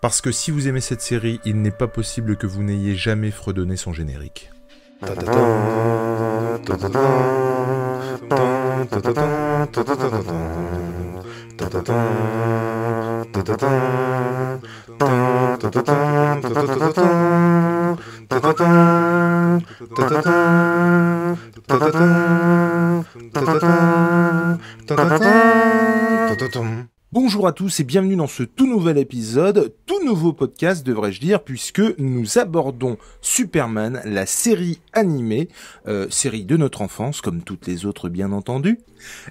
Parce que si vous aimez cette série, il n'est pas possible que vous n'ayez jamais fredonné son générique. Bonjour à tous et bienvenue dans ce tout nouvel épisode, tout nouveau podcast devrais-je dire, puisque nous abordons Superman, la série animée, euh, série de notre enfance, comme toutes les autres bien entendu.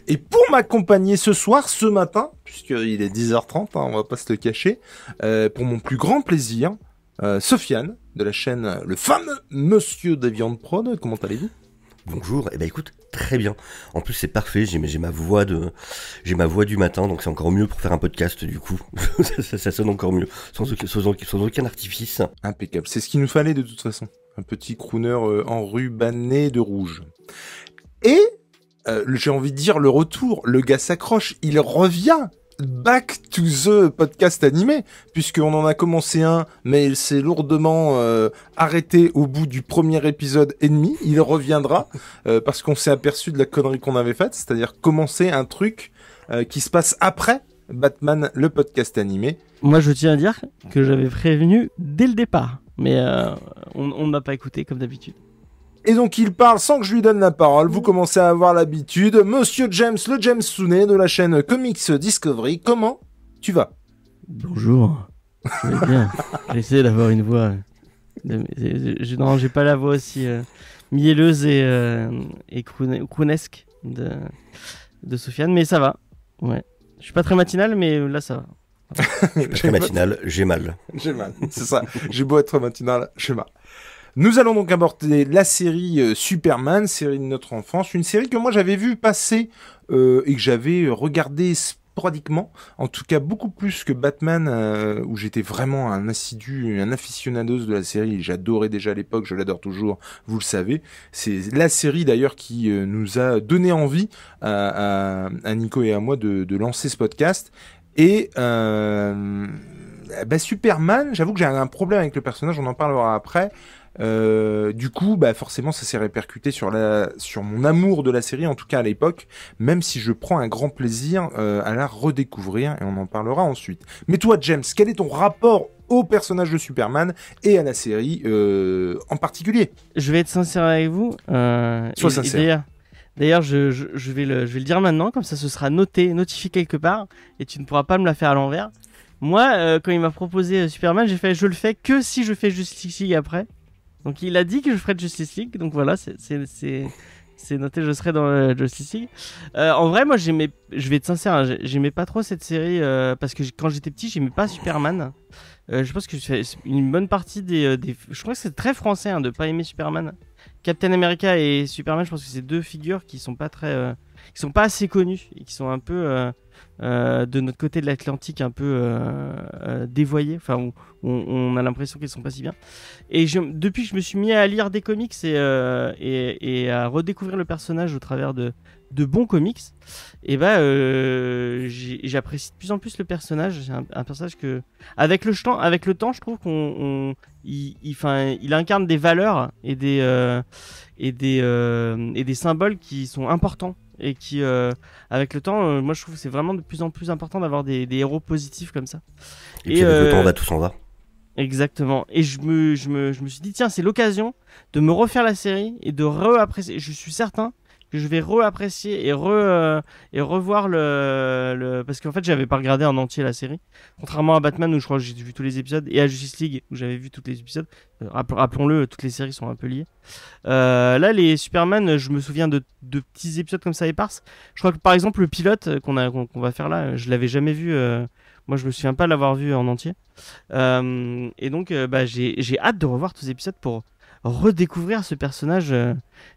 Et pour m'accompagner ce soir, ce matin, puisqu'il est 10h30, hein, on va pas se le cacher, euh, pour mon plus grand plaisir, euh, Sofiane, de la chaîne Le fameux Monsieur de Viande Prod, comment allez-vous? Bonjour, eh ben écoute, très bien. En plus c'est parfait, j'ai ma voix de j'ai ma voix du matin, donc c'est encore mieux pour faire un podcast du coup. ça, sonne encore mieux, sans aucun artifice. Impeccable, c'est ce qu'il nous fallait de toute façon. Un petit crooner euh, enrubanné de rouge. Et, euh, j'ai envie de dire le retour, le gars s'accroche, il revient back to the podcast animé, puisqu'on en a commencé un, mais il s'est lourdement euh, arrêté au bout du premier épisode et demi. Il reviendra, euh, parce qu'on s'est aperçu de la connerie qu'on avait faite, c'est-à-dire commencer un truc euh, qui se passe après Batman, le podcast animé. Moi, je tiens à dire que j'avais prévenu dès le départ, mais euh, on on ne m'a pas écouté comme d'habitude. Et donc il parle sans que je lui donne la parole. Vous commencez à avoir l'habitude. Monsieur James, le James Sounet de la chaîne Comics Discovery. Comment tu vas? Bonjour. Je vais bien. J'essaie d'avoir une voix. je- non, j'ai pas la voix aussi euh, mielleuse et, euh, et croune- croonesque de, de Sofiane, mais ça va. Ouais. Je suis pas très matinal, mais là ça va. Je suis pas très matinal, j'ai mal. J'ai mal. C'est ça. J'ai beau être matinal, j'ai mal. Nous allons donc aborder la série euh, Superman, série de notre enfance, une série que moi j'avais vu passer euh, et que j'avais euh, regardé sporadiquement, en tout cas beaucoup plus que Batman, où j'étais vraiment un assidu, un aficionados de la série. J'adorais déjà à l'époque, je l'adore toujours, vous le savez. C'est la série d'ailleurs qui nous a donné envie à, Nico et à moi de, de lancer ce podcast. Et euh, bah, Superman, j'avoue que j'ai un problème avec le personnage, on en parlera après. Euh, du coup, bah forcément, ça s'est répercuté sur la, sur mon amour de la série, en tout cas à l'époque. Même si je prends un grand plaisir euh, à la redécouvrir, et on en parlera ensuite. Mais toi, James, quel est ton rapport au personnage de Superman et à la série euh, en particulier? Je vais être sincère avec vous. Sois sincère. D'ailleurs, je, je, je vais le, je vais le dire maintenant, comme ça, ce sera noté, notifié quelque part, et tu ne pourras pas me la faire à l'envers. Moi, euh, quand il m'a proposé Superman, j'ai fait, je le fais que si je fais Justice League après. Donc, il a dit que je ferais Justice League, donc voilà, c'est, noté, je serai dans euh, Justice League. Euh, en vrai, moi, j'aimais, je vais être sincère, hein, j'ai- j'aimais pas trop cette série euh, parce que quand j'étais petit, j'aimais pas Superman. Je pense que une bonne partie des, je crois que c'est très français hein, de pas aimer Superman. Captain America et Superman, je pense que c'est deux figures qui sont pas très, qui sont pas assez connues et qui sont un peu euh, de notre côté de l'Atlantique un peu euh, euh, dévoyées. Enfin, on, on a l'impression qu'elles sont pas si bien. Et depuis je me suis mis à lire des comics et, euh, à redécouvrir le personnage au travers de, bons comics, et ben j'apprécie de plus en plus le personnage. C'est un, personnage que, avec le temps, avec le temps, je trouve qu'on, on- il, il, il incarne des valeurs et des et des et des symboles qui sont importants et qui, euh, avec le temps, euh, moi je trouve que c'est vraiment de plus en plus important d'avoir des, des héros positifs comme ça. Et, puis Et, avec le euh, temps, on va tous en va. Exactement. Et je me, je me, je me suis dit, tiens, c'est l'occasion de me refaire la série et de re-apprécier. Je suis certain que je vais re-apprécier et, re, euh, et revoir le, le... Parce qu'en fait, j'avais pas regardé en entier la série. Contrairement à Batman où je crois que j'ai vu tous les épisodes et à Justice League où j'avais vu tous les épisodes. Euh, rappel- Rappelons-le, toutes les séries sont un peu liées. Euh, là, les Superman, je me souviens de, de petits épisodes comme ça éparses. Je crois que par exemple, le pilote qu'on a, qu'on va faire là, je l'avais jamais vu. Moi, je me souviens pas l'avoir vu en entier. Et donc, euh, bah, j'ai hâte de revoir tous les épisodes pour redécouvrir ce personnage euh,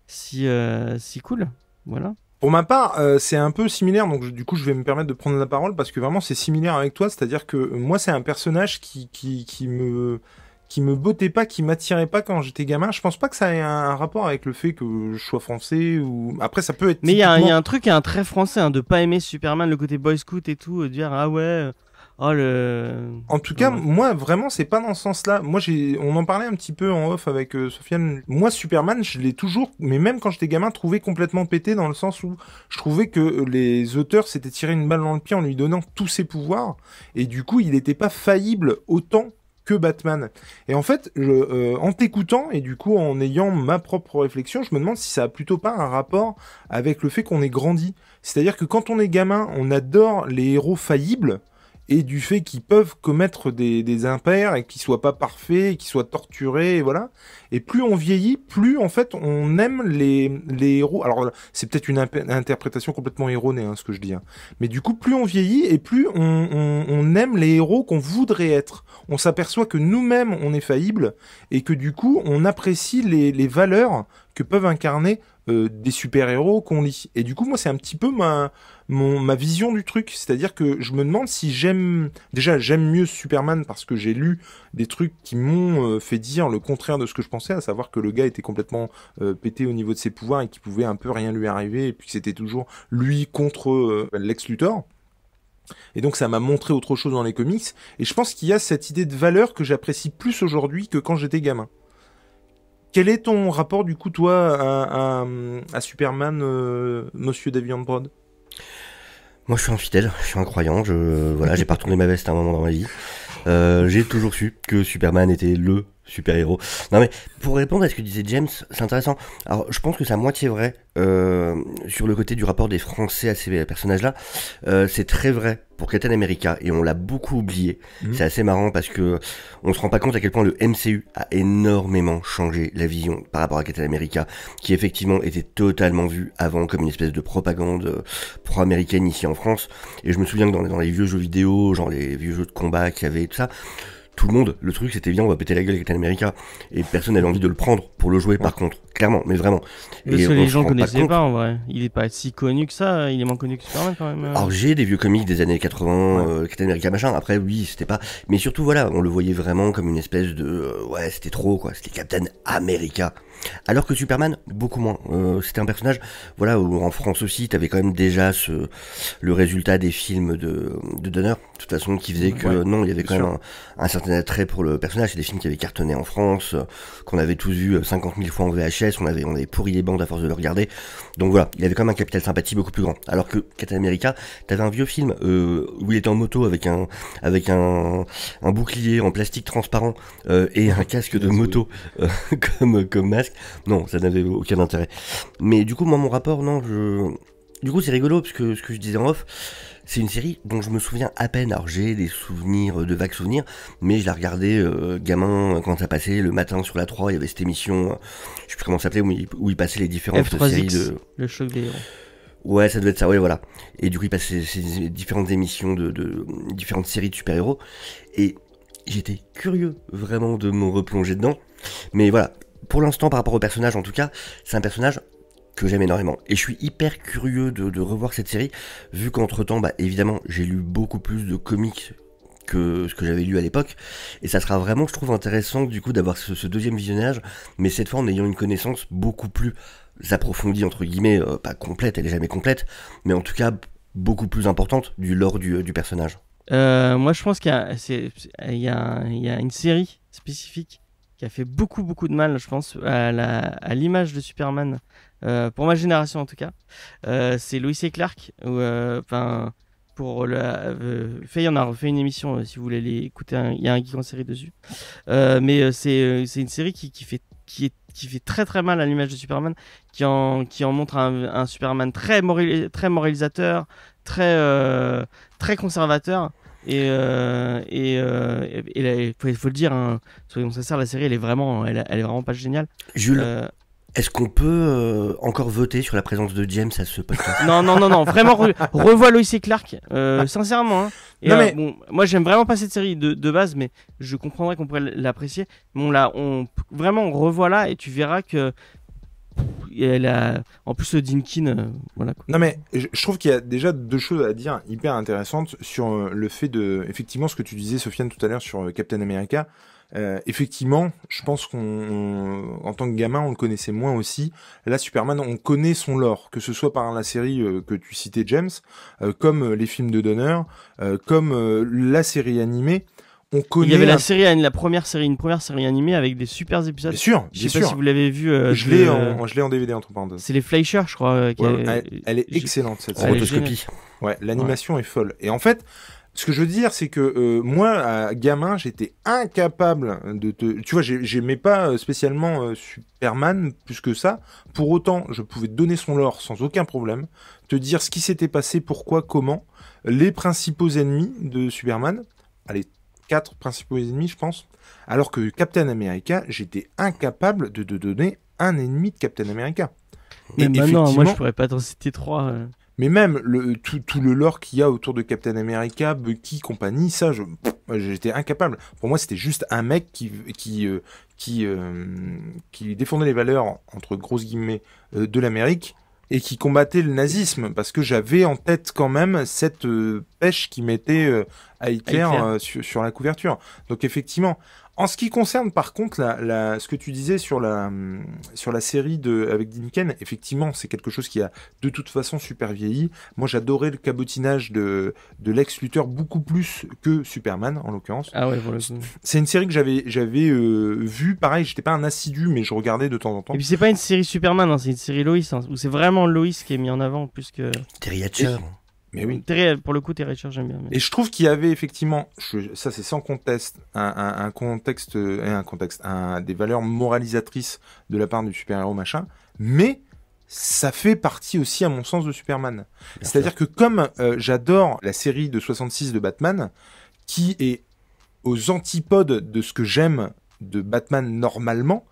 si, euh, si cool. Voilà. Pour ma part, euh, c'est un peu similaire, donc je- du coup je vais me permettre de prendre la parole parce que vraiment c'est similaire avec toi, c'est-à-dire que moi c'est un personnage qui, qui, qui me qui me bottait pas, qui m'attirait pas quand j'étais gamin. Je pense pas que ça ait un, rapport avec le fait que je sois français ou après ça peut être. Mais il y, a un- il y a un truc, très français, hein, de pas aimer Superman, le côté boy scout et tout, de dire ah ouais, oh le. En tout cas, Ouais. moi, vraiment, c'est pas dans ce sens-là. Moi, j'ai, on en parlait un petit peu en off avec euh, Sofiane. Moi, Superman, je l'ai toujours, mais même quand j'étais gamin, trouvé complètement pété dans le sens où je trouvais que les auteurs s'étaient tiré une balle dans le pied en lui donnant tous ses pouvoirs, et du coup, il n'était pas faillible autant que Batman. Et en fait, je, euh, en t'écoutant et du coup en ayant ma propre réflexion, je me demande si ça a plutôt pas un rapport avec le fait qu'on ait grandi. C'est-à-dire que quand on est gamin, on adore les héros faillibles et du fait qu'ils peuvent commettre des, impairs et qu'ils soient pas parfaits, qu'ils soient torturés, et voilà. Et plus on vieillit, plus en fait on aime les, héros. Alors c'est peut-être une interprétation complètement erronée hein, ce que je dis, hein. mais du coup plus on vieillit et plus on, aime les héros qu'on voudrait être. On s'aperçoit que nous-mêmes on est faillibles et que du coup on apprécie les valeurs que peuvent incarner euh, des super-héros qu'on lit. Et du coup moi c'est un petit peu ma mon, ma vision du truc. C'est-à-dire que je me demande si j'aime... Déjà, j'aime mieux Superman parce que j'ai lu des trucs qui m'ont euh, fait dire le contraire de ce que je pensais, à savoir que le gars était complètement euh, pété au niveau de ses pouvoirs et qu'il pouvait un peu rien lui arriver, et puis que c'était toujours lui contre euh, Lex Luthor. Et donc ça m'a montré autre chose dans les comics, et je pense qu'il y a cette idée de valeur que j'apprécie plus aujourd'hui que quand j'étais gamin. Quel est ton rapport du coup toi à, Superman, euh, Monsieur Davian Brod Moi, je suis infidèle, je suis un croyant. Voilà, j'ai pas retourné ma veste à un moment dans ma vie. Euh, j'ai toujours su que Superman était le super-héros. Non mais pour répondre à ce que disait James, c'est intéressant. Alors je pense que c'est à moitié vrai euh, sur le côté du rapport des Français à ces personnages-là. Euh, c'est très vrai pour Captain America et on l'a beaucoup oublié. Mhm. C'est assez marrant parce que on se rend pas compte à quel point le MCU a énormément changé la vision par rapport à Captain America, qui effectivement était totalement vu avant comme une espèce de propagande euh, pro-américaine ici en France. Et je me souviens que dans, les- dans les vieux jeux vidéo, genre les vieux jeux de combat qu'il y avait et tout ça, tout le monde, le truc c'était bien, on va péter la gueule avec Captain America. Et personne n'avait envie de le prendre pour le jouer par contre. Clairement, mais vraiment. Parce Et que les gens connaissaient compte. pas en vrai. Il est pas si connu que ça. Il est moins connu que Superman quand même. euh. Alors j'ai des vieux comics des années 80, euh, Captain America machin. Après oui, c'était pas. Mais surtout voilà, on le voyait vraiment comme une espèce de euh, ouais, c'était trop quoi. C'était Captain America. Alors que Superman, beaucoup moins. Euh, c'était un personnage, voilà, où en France aussi, t'avais quand même déjà ce le résultat des films de de Donner, de toute façon, qui faisait que Ouais, non, il y avait quand même un, un certain attrait pour le personnage. C'est des films qui avaient cartonné en France, qu'on avait tous vu 50 000 fois en VHS, on avait on avait pourri les bandes à force de le regarder. Donc voilà, il avait quand même un capital sympathie beaucoup plus grand. Alors que Captain America, t'avais un vieux film euh, où il était en moto avec un avec un, un bouclier en plastique transparent euh, et un casque de moto euh, comme comme masque. Non, ça n'avait aucun intérêt. Mais du coup, moi, mon rapport, non, je. Du coup, c'est rigolo parce que ce que je disais en off, c'est une série dont je me souviens à peine. Alors, j'ai des souvenirs, de vagues souvenirs, mais je la regardais euh, gamin quand ça passait le matin sur la 3. Il y avait cette émission, euh, je sais plus comment ça s'appelait, où il, où il passait les différentes séries F3X, de. le choc des héros. Ouais, ça devait être ça, ouais, voilà. Et du coup, il passait ces ces différentes émissions de, de différentes séries de super-héros. Et j'étais curieux, vraiment, de me replonger dedans. Mais voilà, pour l'instant, par rapport au personnage, en tout cas, c'est un personnage que j'aime énormément. Et je suis hyper curieux de, revoir cette série, vu qu'entre-temps, bah, évidemment, j'ai lu beaucoup plus de comics que ce que j'avais lu à l'époque. Et ça sera vraiment, je trouve, intéressant, du coup, d'avoir ce, deuxième visionnage, mais cette fois en ayant une connaissance beaucoup plus approfondie, entre guillemets, euh, pas complète, elle est jamais complète, mais en tout cas beaucoup plus importante du lore du, du personnage. Euh, moi, je pense qu'il y a une série spécifique qui a fait beaucoup, beaucoup de mal, je pense, à l'image de Superman, euh, pour ma génération en tout cas. Euh, c'est Lois et Clark, euh, enfin, pour la, euh, Faye en a refait une émission, euh, si vous voulez aller écouter, il y a un geek en série dessus. Euh, mais euh, c'est euh, une série qui, fait très très mal à l'image de Superman, qui en montre un, Superman très très moralisateur, très euh, très conservateur. Et, euh, et, euh, et- faut, faut le dire, hein, soyons sincères, la série elle est vraiment, elle, elle est vraiment pas géniale. Jules, Euh, est-ce qu'on peut euh, encore voter sur la présence de James à ce podcast? Non, non, non, non, vraiment, re- revois Lois et Clark, euh, sincèrement. hein. Et, Non, euh, bon, moi j'aime vraiment pas cette série de, de base, mais je comprendrais qu'on pourrait l'apprécier. Bon, là, on, vraiment, on revoit là et tu verras que en plus Dinkin, euh, voilà. Non mais je trouve qu'il y a déjà deux choses à dire hyper intéressantes sur euh, le fait de effectivement ce que tu disais Sofiane tout à l'heure sur euh, Captain America. Effectivement, je pense qu'on tant que gamin on le connaissait moins aussi. Là Superman, on connaît son lore, que ce soit par la série que tu citais James, comme les films de Donner, comme la série animée. On connaît Il y avait un- la série, la première série, une première série animée avec des super épisodes. bien sûr, Je sais pas si vous l'avez vu. euh, je l'ai en, je l'ai en DVD entre parenthèses. C'est les Fleischer, je crois. euh, qui Ouais, a- elle, elle est excellente cette série. rotoscopie. Ouais, l'animation est folle. Et en fait, ce que je veux dire, c'est que euh, moi, à gamin, j'étais incapable de te... Tu vois, j'ai- j'aimais pas spécialement euh, Superman plus que ça. Pour autant, je pouvais te donner son lore sans aucun problème, te dire ce qui s'était passé, pourquoi, comment, les principaux ennemis de Superman. Allez, quatre principaux ennemis, je pense. Alors que Captain America, j'étais incapable de te donner un ennemi de Captain America. Mais Et maintenant, moi, je pourrais pas t'en citer trois. euh. mais même le, tout, tout le lore qu'il y a autour de Captain America, Bucky, compagnie, ça, j'étais incapable. Pour moi, c'était juste un mec qui, qui, euh, qui, euh, qui défendait les valeurs, entre grosses guillemets, de l'Amérique et qui combattait le nazisme, parce que j'avais en tête quand même cette euh, pêche qui mettait euh, à Hitler, Hitler. euh, sur, sur la couverture. Donc effectivement, en ce qui concerne par contre la, la, ce que tu disais sur la, sur la série de, avec Dinken, effectivement, c'est quelque chose qui a de toute façon super vieilli. Moi, j'adorais le cabotinage de, de Lex Luthor beaucoup plus que Superman, en l'occurrence. Ah ouais. C'est une série que j'avais j'avais euh, vue. Pareil, j'étais pas un assidu, mais je regardais de temps en temps. Et puis c'est pas une série Superman, hein, c'est une série Lois, hein, où c'est vraiment Lois qui est mis en avant plus que. Terry Hatcher. Mais oui. Pour le coup, Terry j'aime bien. mais- Et je trouve qu'il y avait effectivement, je- ça c'est sans conteste, un, un, un contexte, euh, un contexte, un, des valeurs moralisatrices de la part du super-héros machin, mais ça fait partie aussi à mon sens de Superman. C'est-à-dire que comme euh, j'adore la série de 66 de Batman, qui est aux antipodes de ce que j'aime de Batman normalement,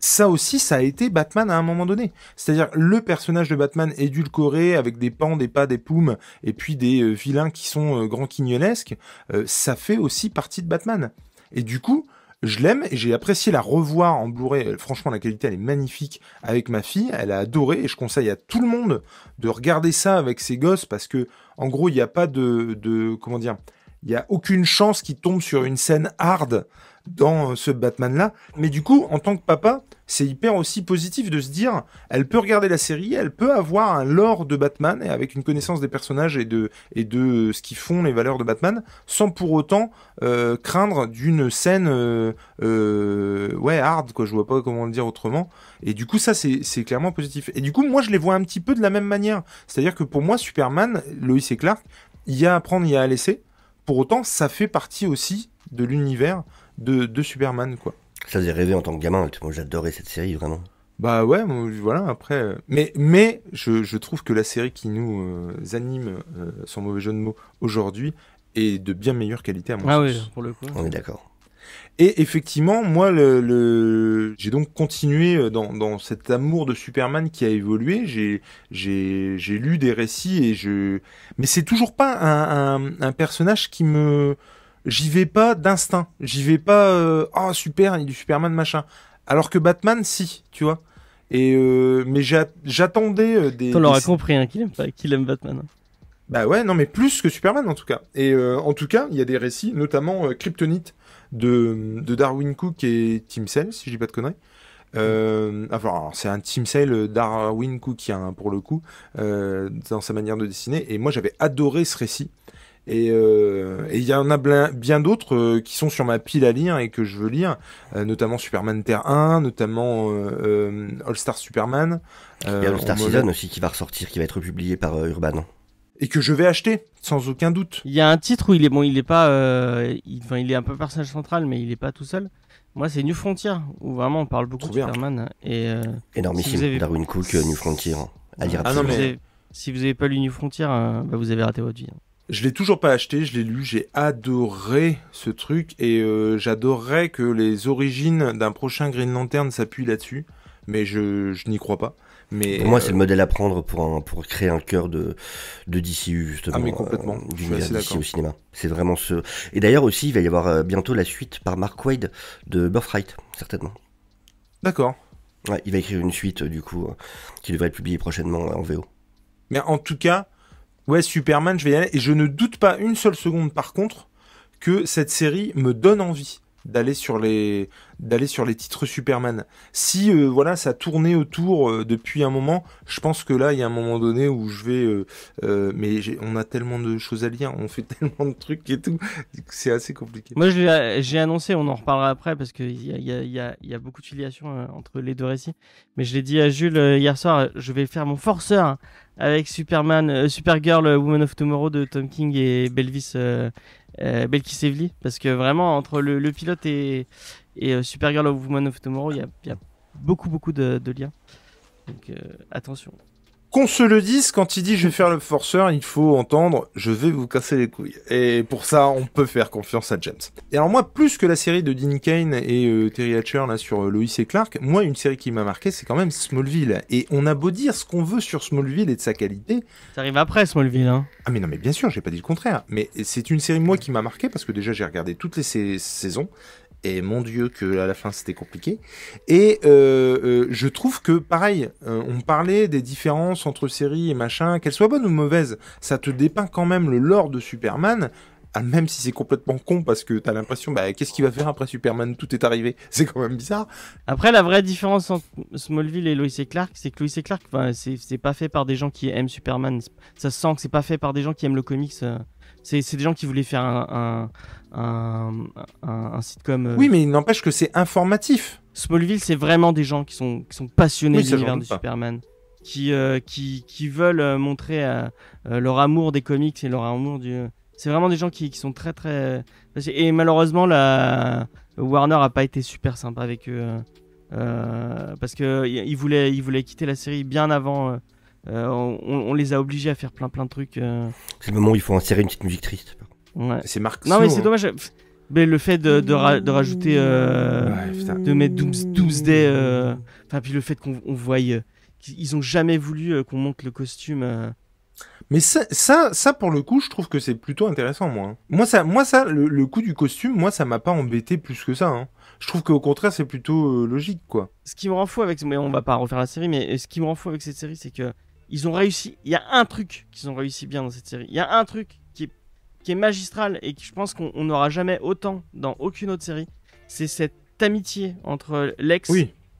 ça aussi, ça a été Batman à un moment donné. C'est-à-dire le personnage de Batman édulcoré avec des pans, des pas, des poumes, et puis des euh, vilains qui sont euh, grands quignolesques, euh, ça fait aussi partie de Batman. Et du coup, je l'aime et j'ai apprécié la revoir en Blu-ray. Euh, Franchement, la qualité, elle est magnifique avec ma fille. Elle a adoré et je conseille à tout le monde de regarder ça avec ses gosses parce que, en gros, il n'y a pas de, de, comment dire, il y a aucune chance qu'il tombe sur une scène hard dans euh, ce Batman-là. Mais du coup, en tant que papa, c'est hyper aussi positif de se dire, elle peut regarder la série, elle peut avoir un lore de Batman et avec une connaissance des personnages et de et de ce qui font les valeurs de Batman, sans pour autant euh, craindre d'une scène euh, ouais hard quoi. Je vois pas comment le dire autrement. Et du coup, ça c'est c'est clairement positif. Et du coup, moi je les vois un petit peu de la même manière. C'est-à-dire que pour moi, Superman, Lois et Clark, il y a à prendre, il y a à laisser. Pour autant, ça fait partie aussi de l'univers de, de Superman quoi. Ça faisait rêver en tant que gamin. Moi, j'adorais cette série, vraiment. Bah ouais, moi, voilà, après... euh, Mais, mais je, je trouve que la série qui nous euh, anime, euh, sans mauvais jeu de mots, aujourd'hui, est de bien meilleure qualité à mon Ah sens. oui, pour le coup. On est d'accord. Et effectivement, moi, le, le... j'ai donc continué dans, dans cet amour de Superman qui a évolué. J'ai, j'ai, j'ai lu des récits et je... Mais c'est toujours pas un, un, un personnage qui me... J'y vais pas d'instinct. J'y vais pas... euh, Ah, super, il est du Superman, machin. Alors que Batman, si, tu vois. Et euh, mais j'a- j'attendais euh, des... On l'aura des- compris hein, qu'il aime, Batman. bah ouais, non, mais plus que Superman en tout cas. Et euh, en tout cas, il y a des récits, notamment Kryptonite de, de Darwin Cook et Tim Sale, si je dis pas de conneries. Euh, enfin, c'est un Tim Sale Darwin Cook hein, pour le coup, euh, dans sa manière de dessiner. Et moi, j'avais adoré ce récit. Et euh, et il y en a bien, bien d'autres euh, qui sont sur ma pile à lire et que je veux lire, euh, notamment Superman Terre 1, notamment euh, euh, All Star Superman. Il y a le Star me- Season aussi qui va ressortir, qui va être publié par euh, Urban. Et que je vais acheter, sans aucun doute. Il y a un titre où il est bon, il est pas, euh, il, enfin, il est un peu personnage central, mais il est pas tout seul. Moi, c'est New Frontier où vraiment on parle beaucoup de. Superman et euh, Énormissime. Si vous avez- Darwin Cook, New Frontier. À lire Ah si, non, vous mais- avez, si vous avez pas lu New Frontier, euh, bah, vous avez raté votre vie. hein. Je l'ai toujours pas acheté, je l'ai lu, j'ai adoré ce truc et euh, j'adorerais que les origines d'un prochain Green Lantern s'appuient là-dessus, mais je, je n'y crois pas. Mais Pour moi, c'est euh, le modèle à prendre pour, un- pour créer un cœur de, de DCU, justement. Ah, mais complètement. euh, assez DC au cinéma. C'est vraiment ce. Et d'ailleurs, aussi, il va y avoir bientôt la suite par Mark Wade de Birthright, certainement. D'accord. Ouais, il va écrire une suite, du coup, qui devrait être publiée prochainement en VO. Mais en tout cas, ouais, Superman, je vais y aller. Et je ne doute pas une seule seconde, par contre, que cette série me donne envie d'aller sur les d'aller sur les titres Superman. Si euh, voilà ça tournait autour euh, depuis un moment, je pense que là il y a un moment donné où je vais euh, mais on a tellement de choses à lire, on fait tellement de trucs et tout, c'est assez compliqué. Moi j'ai annoncé, on en reparlera après parce qu'il y a, y, a, y, a, beaucoup de filiation entre les deux récits. Mais je l'ai dit à Jules hier soir, je vais faire mon forceur avec Superman, Supergirl, Woman of Tomorrow de Tom King et Belvis euh, Belkis Evely, parce que vraiment entre le, pilote et, et euh, Supergirl of Woman of Tomorrow, il y a, beaucoup beaucoup de, liens. Donc euh, attention. Qu'on se le dise, quand il dit je vais faire le forceur, il faut entendre je vais vous casser les couilles. Et pour ça, on peut faire confiance à James. Et alors moi, plus que la série de Dean Kane et euh, Terry Hatcher là sur euh, Lois et Clark, moi une série qui m'a marqué, c'est quand même Smallville. Et on a beau dire ce qu'on veut sur Smallville et de sa qualité. Ça arrive après Smallville, hein. Ah mais non, mais bien sûr, j'ai pas dit le contraire. Mais c'est une série moi qui m'a marqué parce que déjà j'ai regardé toutes les saisons et mon dieu que à la fin c'était compliqué. Et euh, euh, je trouve que pareil, euh, on parlait des différences entre séries et machin, qu'elles soient bonnes ou mauvaises, ça te dépeint quand même le lore de Superman. Ah, même si c'est complètement con parce que t'as l'impression, bah, qu'est-ce qu'il va faire après Superman? Tout est arrivé. C'est quand même bizarre. Après, la vraie différence entre Smallville et Lois et Clark, c'est que Lois et Clark, c'est pas fait par des gens qui aiment Superman. Ça se sent que c'est pas fait par des gens qui aiment le comics. C'est des gens qui voulaient faire un, un, un, sitcom. Euh. Oui, mais il n'empêche que c'est informatif. Smallville, c'est vraiment des gens qui sont, qui sont passionnés de l'univers de Superman. Qui, euh, qui, qui, veulent euh, montrer leur amour des comics et leur amour du. C'est vraiment des gens qui, qui, sont très très. Et malheureusement, la Warner a pas été super sympa avec eux. parce que ils voulaient, ils voulaient quitter la série bien avant. On, on, les a obligés à faire plein plein de trucs. C'est le moment où il faut insérer une petite musique triste. C'est Marc Non, mais c'est hein. dommage. Mais le fait de, de, rajouter. Euh, de mettre Doomsday. Euh, enfin, puis le fait qu'on voie. Euh, ils ont jamais voulu qu'on monte le costume. Mais ça, ça, ça, pour le coup, je trouve que c'est plutôt intéressant, moi. Hein. Moi, ça, moi, ça le, coup du costume, moi, ça m'a pas embêté plus que ça. Hein. Je trouve qu'au contraire, c'est plutôt logique, quoi. Ce qui me rend fou avec. Mais on va pas refaire la série, mais ce qui me rend fou avec cette série, c'est que. Ils ont réussi. Il y a un truc qu'ils ont réussi bien dans cette série. Il y a un truc qui est magistral et que je pense qu'on n'aura jamais autant dans aucune autre série, c'est cette amitié entre Lex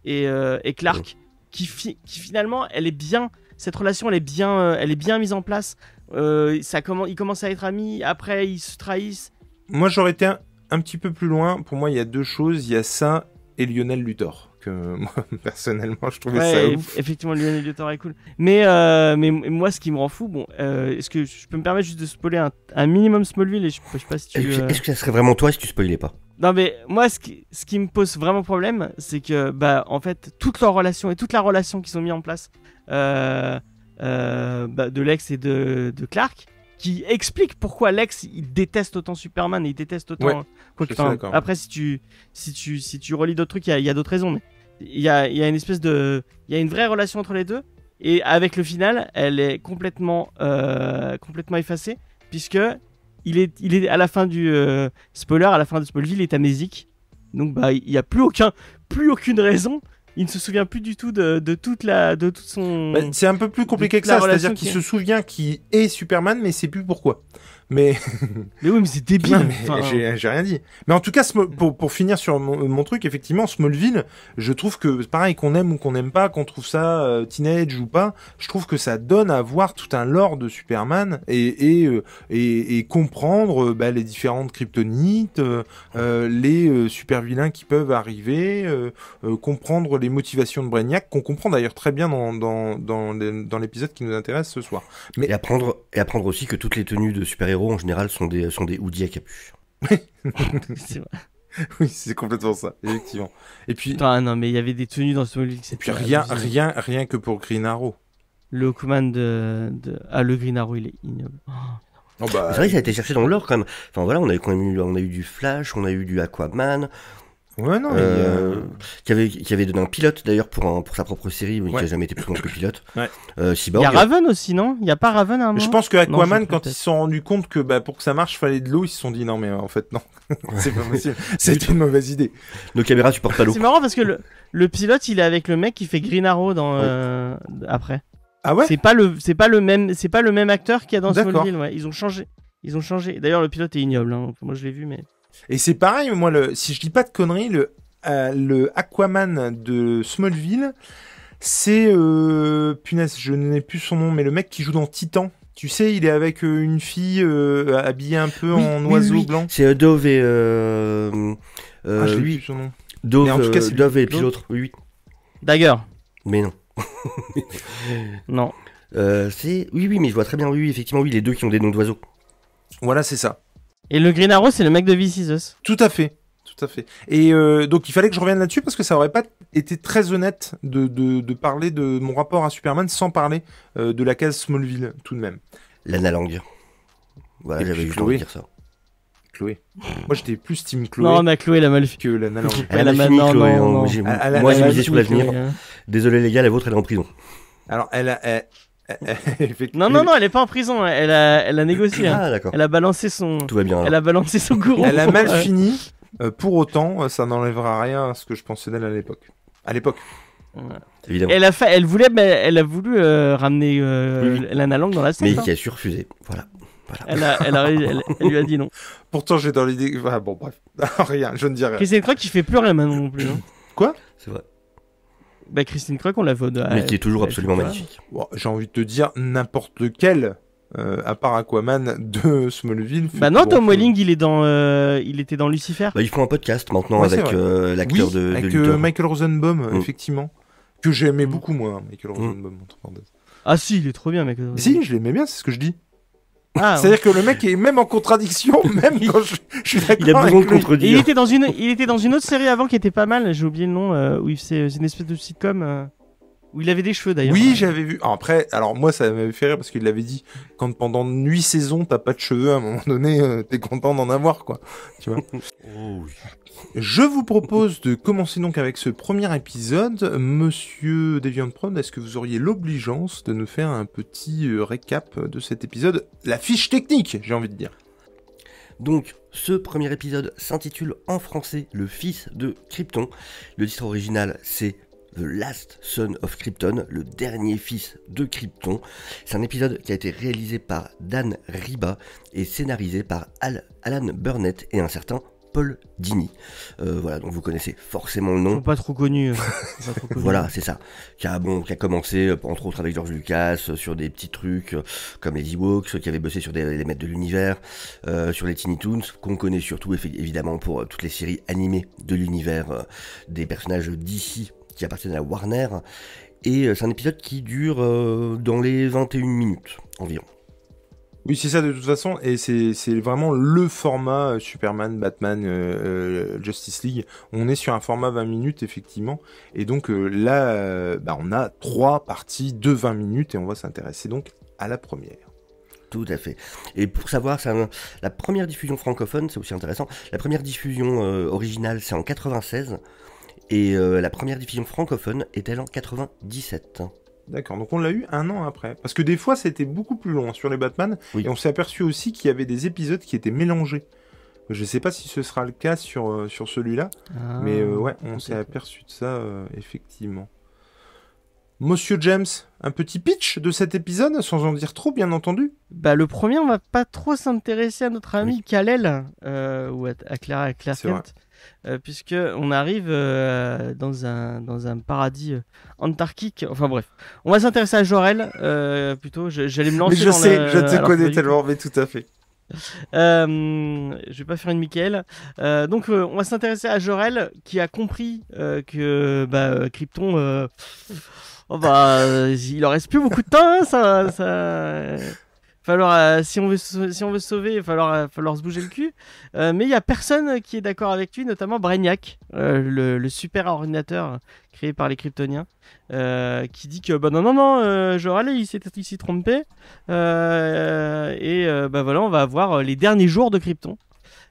euh, et, Clark qui, qui finalement elle est bien cette relation elle est bien euh, elle est bien mise en place. Euh, ça ils commencent à être amis après ils se trahissent. Moi j'aurais été un, petit peu plus loin. Pour moi il y a deux choses. Il y a ça et Lionel Luthor que moi personnellement je trouvais ça ouf. Effectivement, Lionel Luthor est cool. Mais, euh, mais moi, ce qui me rend fou, bon, euh, est-ce que je peux me permettre juste de spoiler un, un minimum Smallville et je, je sais pas si tu. Euh, est-ce que ça serait vraiment toi si tu spoilais pas? Non, mais moi, ce qui, ce qui me pose vraiment problème, c'est que, bah, en fait, toute leur relation et toute la relation qui sont mis en place bah, de Lex et de, de Clark qui explique pourquoi Lex il déteste autant Superman et il déteste autant. après, si tu si tu si tu relis d'autres trucs, il y a, d'autres raisons. Mais il y a, y a une espèce de il y a une vraie relation entre les deux et avec le final, elle est complètement euh, complètement effacée puisque il est il est à la fin du euh, spoiler à la fin de Smallville il est amnésique. Donc bah il y a plus aucun plus aucune raison il ne se souvient plus du tout de, toute la de tout son. Bah, c'est un peu plus compliqué que ça, c'est-à-dire qu'il se souvient qui est Superman, mais c'est plus pourquoi. Mais. mais oui, mais c'est débile. J'ai rien dit. Mais en tout cas, pour, pour finir sur mon, truc, effectivement, Smallville, je trouve que, pareil, qu'on aime ou qu'on n'aime pas, qu'on trouve ça euh, teenage ou pas, je trouve que ça donne à voir tout un lore de Superman et, et, euh, et, comprendre euh, bah, les différentes kryptonites, les super vilains qui peuvent arriver, comprendre les motivations de Brainiac, qu'on comprend d'ailleurs très bien dans, dans, dans, dans l'épisode qui nous intéresse ce soir. Mais... Et apprendre, et apprendre aussi que toutes les tenues de super-héros en général sont des, sont des hoodies à capuche. c'est vrai. Oui, c'est complètement ça, effectivement. Et puis. Ah non, mais il y avait des tenues dans ce Et puis rien, rien, rien que pour Green Arrow. Le command de, de, Ah, le Green Arrow, il est ignoble. Oh, bah... C'est vrai que ça a été cherché dans l'or quand même. Enfin voilà, on a, eu, on a eu du Flash, on a eu du Aquaman. Ouais, non, mais, Euh, euh, qui, avait, qui avait donné un pilote d'ailleurs pour, un- pour sa propre série, mais Ouais. qui a jamais été plus long que pilote. Ouais. Euh, Il y a Raven aussi, non? Il y a pas Raven à un moment? Je pense que Aquaman, quand ils se sont rendus compte que bah, pour que ça marche, il fallait de l'eau, ils se sont dit non, mais en fait, non, c'est pas possible. C'était une mauvaise idée. Nos caméras supportent pas l'eau. C'est marrant parce que le, le pilote, il est avec le mec qui fait Green Arrow dans euh, après. Ah ouais? C'est pas le c'est pas le même c'est pas le même acteur qu'il y a dans. Smallville, ouais. Ils ont changé. Ils ont changé. D'ailleurs, le pilote est ignoble. hein. Moi, je l'ai vu, mais Et c'est pareil, moi, le, si je dis pas de conneries, le, euh, le Aquaman de Smallville, c'est. Euh, punaise, je n'ai plus son nom, mais le mec qui joue dans Titan. Tu sais, il est avec euh, une fille euh, habillée un peu Oui, en oui, oiseau oui. blanc. C'est euh, Dove et. Euh, euh, ah, je plus son nom. Dove, Mais en tout cas. Dove et puis l'autre. Oui, oui. Dagger. Mais non. Non. Euh, c'est. Oui, oui, mais je vois très bien. Oui, oui, effectivement, oui, les deux qui ont des noms d'oiseaux. Voilà, c'est ça. Et le Green Arrow, c'est le mec de This Is Us. Tout à fait. Tout à fait. Et euh, donc il fallait que je revienne là-dessus parce que ça aurait pas été très honnête de, de, de parler de mon rapport à Superman sans parler euh, de la case Smallville tout de même. Lana Lang. Voilà, j'avais juste Chloé. envie de dire ça. Chloé. Moi j'étais plus Team Chloé Non, mais Chloé, la mal que Lana Lang. Elle, Elle a a mal fini, Chloé. non, hein. a- Moi, j'ai a misé sur l'avenir. Désolé, les gars, la vôtre, elle est en prison. Alors elle a. elle- Non, non, non, elle est pas en prison. hein. Elle a, elle a négocié. hein. Ah, d'accord. Elle a balancé son, Tout va bien. alors. elle a balancé son gourou. Elle a mal fini. euh, pour autant, euh, ça n'enlèvera rien à ce que je pensais d'elle à l'époque. À l'époque. Évidemment. Elle a fait, elle voulait, mais elle a voulu euh, ramener euh, Oui, Lana Lang dans la Mais scène. qui a su refuser. Voilà. voilà. Elle, a, elle, a- elle- elle lui a dit non. Pourtant j'ai dans l'idée. Ah, bon bref. rien. Je ne dis rien. Christine Croc qui fait plus rien maintenant non plus. hein. C'est vrai. Bah Christine Croc, on l'a vu. Mais qui est toujours absolument magnifique. Bon, j'ai envie de te dire n'importe lequel. euh, à part Aquaman de Smallville. Bah non, Tom. Welling, il est dans, euh, il était dans Lucifer. Bah, ils font un podcast maintenant Ouais, avec euh, l'acteur oui, de, avec euh, Michael Rosenbaum, Mm. effectivement. Que j'aimais Mm. beaucoup, moi, hein, Michael Rosenbaum. entre parenthèses. Ah si, il est trop bien, mec. Mais Si, je l'aimais bien, c'est ce que je dis. Ah. C'est-à-dire que le mec est même en contradiction, même quand je, je suis d'accord Il a besoin de. Et il contredire. était dans une, il était dans une autre série avant qui était pas mal. J'ai oublié le nom. euh, où il faisait, c'est une espèce de sitcom euh, où il avait des cheveux d'ailleurs. Oui, j'avais vu. Ah, Après, alors moi, ça m'avait fait rire parce qu'il l'avait dit. Quand pendant huit saisons, t'as pas de cheveux, à un moment donné, euh, t'es content d'en avoir, quoi. Tu vois. Oh, oui. Je vous propose de commencer donc avec ce premier épisode. Monsieur Deviant Prod, est-ce que vous auriez l'obligeance de nous faire un petit euh, récap de cet épisode? La fiche technique, j'ai envie de dire. Donc, ce premier épisode s'intitule en français Le fils de Krypton. Le titre original, c'est The Last Son of Krypton, le dernier fils de Krypton. C'est un épisode qui a été réalisé par Dan Riba et scénarisé par Al- Alan Burnett et un certain Paul Dini. Euh, voilà, donc vous connaissez forcément le Ils nom. sont pas trop connus. euh, pas trop connus. Voilà, c'est ça. Qui a, bon, qui a commencé, euh, entre autres, avec George Lucas, sur des petits trucs comme les Ewoks, qui avait bossé sur des, les maîtres de l'univers, euh, sur les Tiny Toons, qu'on connaît surtout, évidemment, pour toutes les séries animées de l'univers euh, des personnages d'ici qui appartiennent à Warner. Et c'est un épisode qui dure dans les 21 minutes environ. Oui, c'est ça de toute façon, et c'est vraiment le format euh, Superman, Batman, euh, euh, Justice League. On est sur un format 20 minutes, effectivement, et donc là, bah, on a trois parties de 20 minutes, et on va s'intéresser donc à la première. Tout à fait. Et pour savoir, la première diffusion francophone, c'est aussi intéressant. La première diffusion originale, c'est en 96. Et la première diffusion francophone est-elle en 97 D'accord, donc on l'a eu un an après. Parce que des fois, c'était beaucoup plus long hein, sur les Batman, Oui. et on s'est aperçu aussi qu'il y avait des épisodes qui étaient mélangés. Je sais pas si ce sera le cas sur, euh, sur celui-là, Ah, mais euh, ouais, on s'est aperçu de ça, euh, effectivement. Monsieur James, un petit pitch de cet épisode, sans en dire trop, bien entendu? Bah le premier, on va pas trop s'intéresser à notre ami Kal-El euh, ou à, à Claire, à Claire C'est vrai. Kent, euh, puisque on arrive euh, dans un dans un paradis euh, antarctique. Enfin bref, on va s'intéresser à Jorel plutôt. J'allais me lancer. mais je dans sais, le- je te alors connais tellement, mais tout à fait. Euh, je vais pas faire une Michael. Euh, donc euh, on va s'intéresser à Jorel qui a compris que bah, Krypton, oh, bah, il en reste plus beaucoup de temps. hein, ça, ça... Falloir, euh, si on veut si on veut se sauver, il va falloir, euh, falloir se bouger le cul. Euh, mais il y a personne qui est d'accord avec lui, notamment Brainiac, le, super ordinateur créé par les Kryptoniens, qui dit que bah non non non, Jorel il s'est trompé. Et bah voilà, on va voir euh, les derniers jours de Krypton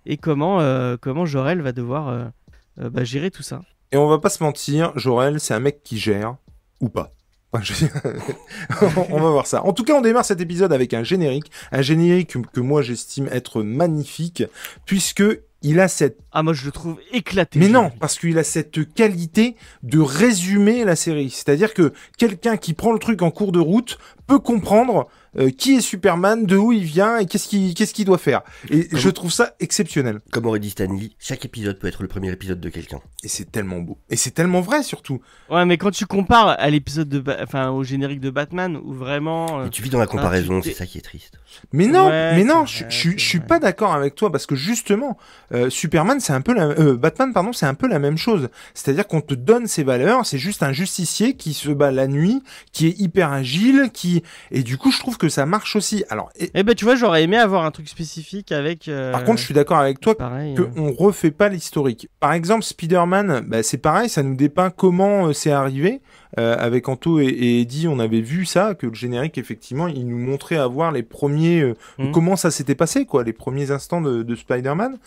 et comment comment Jorel va devoir bah, gérer tout ça. Et on va pas se mentir, Jorel, c'est un mec qui gère ou pas. On va voir ça. En tout cas, on démarre cet épisode avec un générique, un générique que, moi j'estime être magnifique, puisque il a cette Ah, moi je le trouve éclaté. mais non, parce qu'il a cette qualité de résumer la série. C'est-à-dire que quelqu'un qui prend le truc en cours de route peut comprendre euh, qui est Superman, de où il vient et qu'est-ce qu'il qu'est-ce qu'il doit faire. Et Comme- je trouve ça exceptionnel. Comme aurait dit Stanley, chaque épisode peut être le premier épisode de quelqu'un. Et c'est tellement beau. Et c'est tellement vrai surtout. Ouais, mais quand tu compares à l'épisode de, enfin, au générique de Batman, où vraiment, euh, Et tu vis dans la comparaison, c'est ça qui est triste. Mais non, Ouais, mais non, je, je, je suis pas d'accord avec toi parce que justement, euh, Superman, c'est un peu la, euh, Batman, pardon, c'est un peu la même chose. C'est-à-dire qu'on te donne ses valeurs, c'est juste un justicier qui se bat la nuit, qui est hyper agile, qui, et du coup, je trouve que ça marche aussi. Alors, et- eh ben, tu vois, j'aurais aimé avoir un truc spécifique avec. euh, par contre, je suis d'accord avec toi pareil. que euh, on refait pas l'historique. Par exemple, Spider-Man, bah, c'est pareil, ça nous dépeint comment euh, c'est arrivé. Euh, avec Anto et, et Eddie, on avait vu ça, que le générique, effectivement, il nous montrait avoir les premiers, Mhm. comment ça s'était passé, quoi, les premiers instants de, de Spider-Man.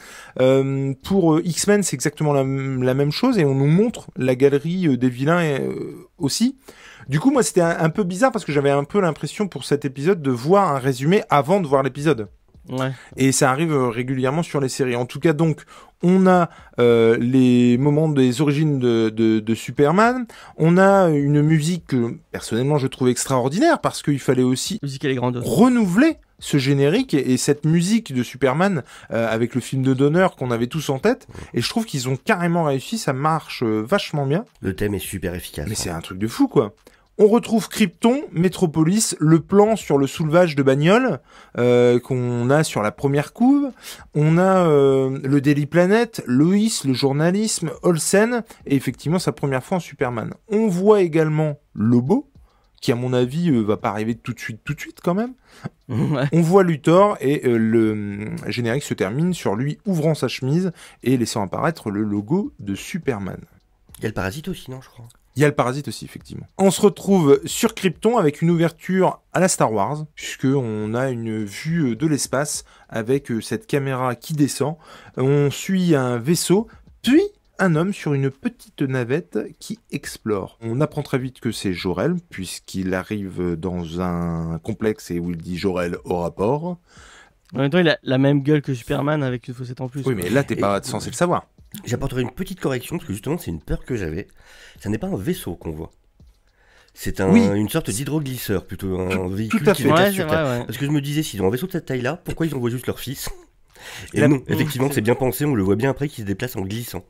Pour X-Men, c'est exactement la, même chose, et on nous montre la galerie des vilains aussi. Du coup, moi, c'était un, un peu bizarre parce que j'avais un peu l'impression pour cet épisode de voir un résumé avant de voir l'épisode. Ouais. Et ça arrive euh, régulièrement sur les séries. En tout cas, donc, on a euh, les moments des origines de, de, de Superman. On a une musique que, personnellement, je trouve extraordinaire parce qu'il fallait aussi La musique, elle est grandeuse. renouveler ce générique et, et cette musique de Superman euh, avec le film de Donner qu'on avait tous en tête. Et je trouve qu'ils ont carrément réussi. Ça marche euh, vachement bien. Le thème est super efficace. Mais c'est un truc de fou, quoi. On retrouve Krypton, Metropolis, le plan sur le soulevage de bagnole euh, qu'on a sur la première couve. On a euh, le Daily Planet, Lois, le journalisme, Olsen, et effectivement sa première fois en Superman. On voit également Lobo, qui à mon avis euh, va pas arriver tout de suite, tout de suite quand même. ouais. On voit Luthor et euh, le hum, générique se termine sur lui ouvrant sa chemise et laissant apparaître le logo de Superman. Il y a le parasite aussi, non, je crois. Il y a le parasite aussi, effectivement. On se retrouve sur Krypton avec une ouverture à la Star Wars, puisque on a une vue de l'espace avec euh, cette caméra qui descend. On suit un vaisseau, puis un homme sur une petite navette qui explore. On apprend très vite que c'est Jorel, puisqu'il arrive dans un complexe et où il dit Jorel au rapport. En même temps, il a la même gueule que Superman avec une fossette en plus. Oui, mais là, t'es Et- pas censé le savoir. J'apporterai une petite correction, parce que justement, c'est une peur que j'avais. Ça n'est pas un vaisseau qu'on voit. C'est un, Oui. une sorte d'hydroglisseur, plutôt un Tout- véhicule tout qui va Ouais, sur vrai, Terre. ouais. Parce que je me disais, s'ils ont un vaisseau de cette taille-là, pourquoi ils envoient juste leur fils? Et La- non, effectivement, c'est bien pensé, on le voit bien après qu'il se déplace en glissant.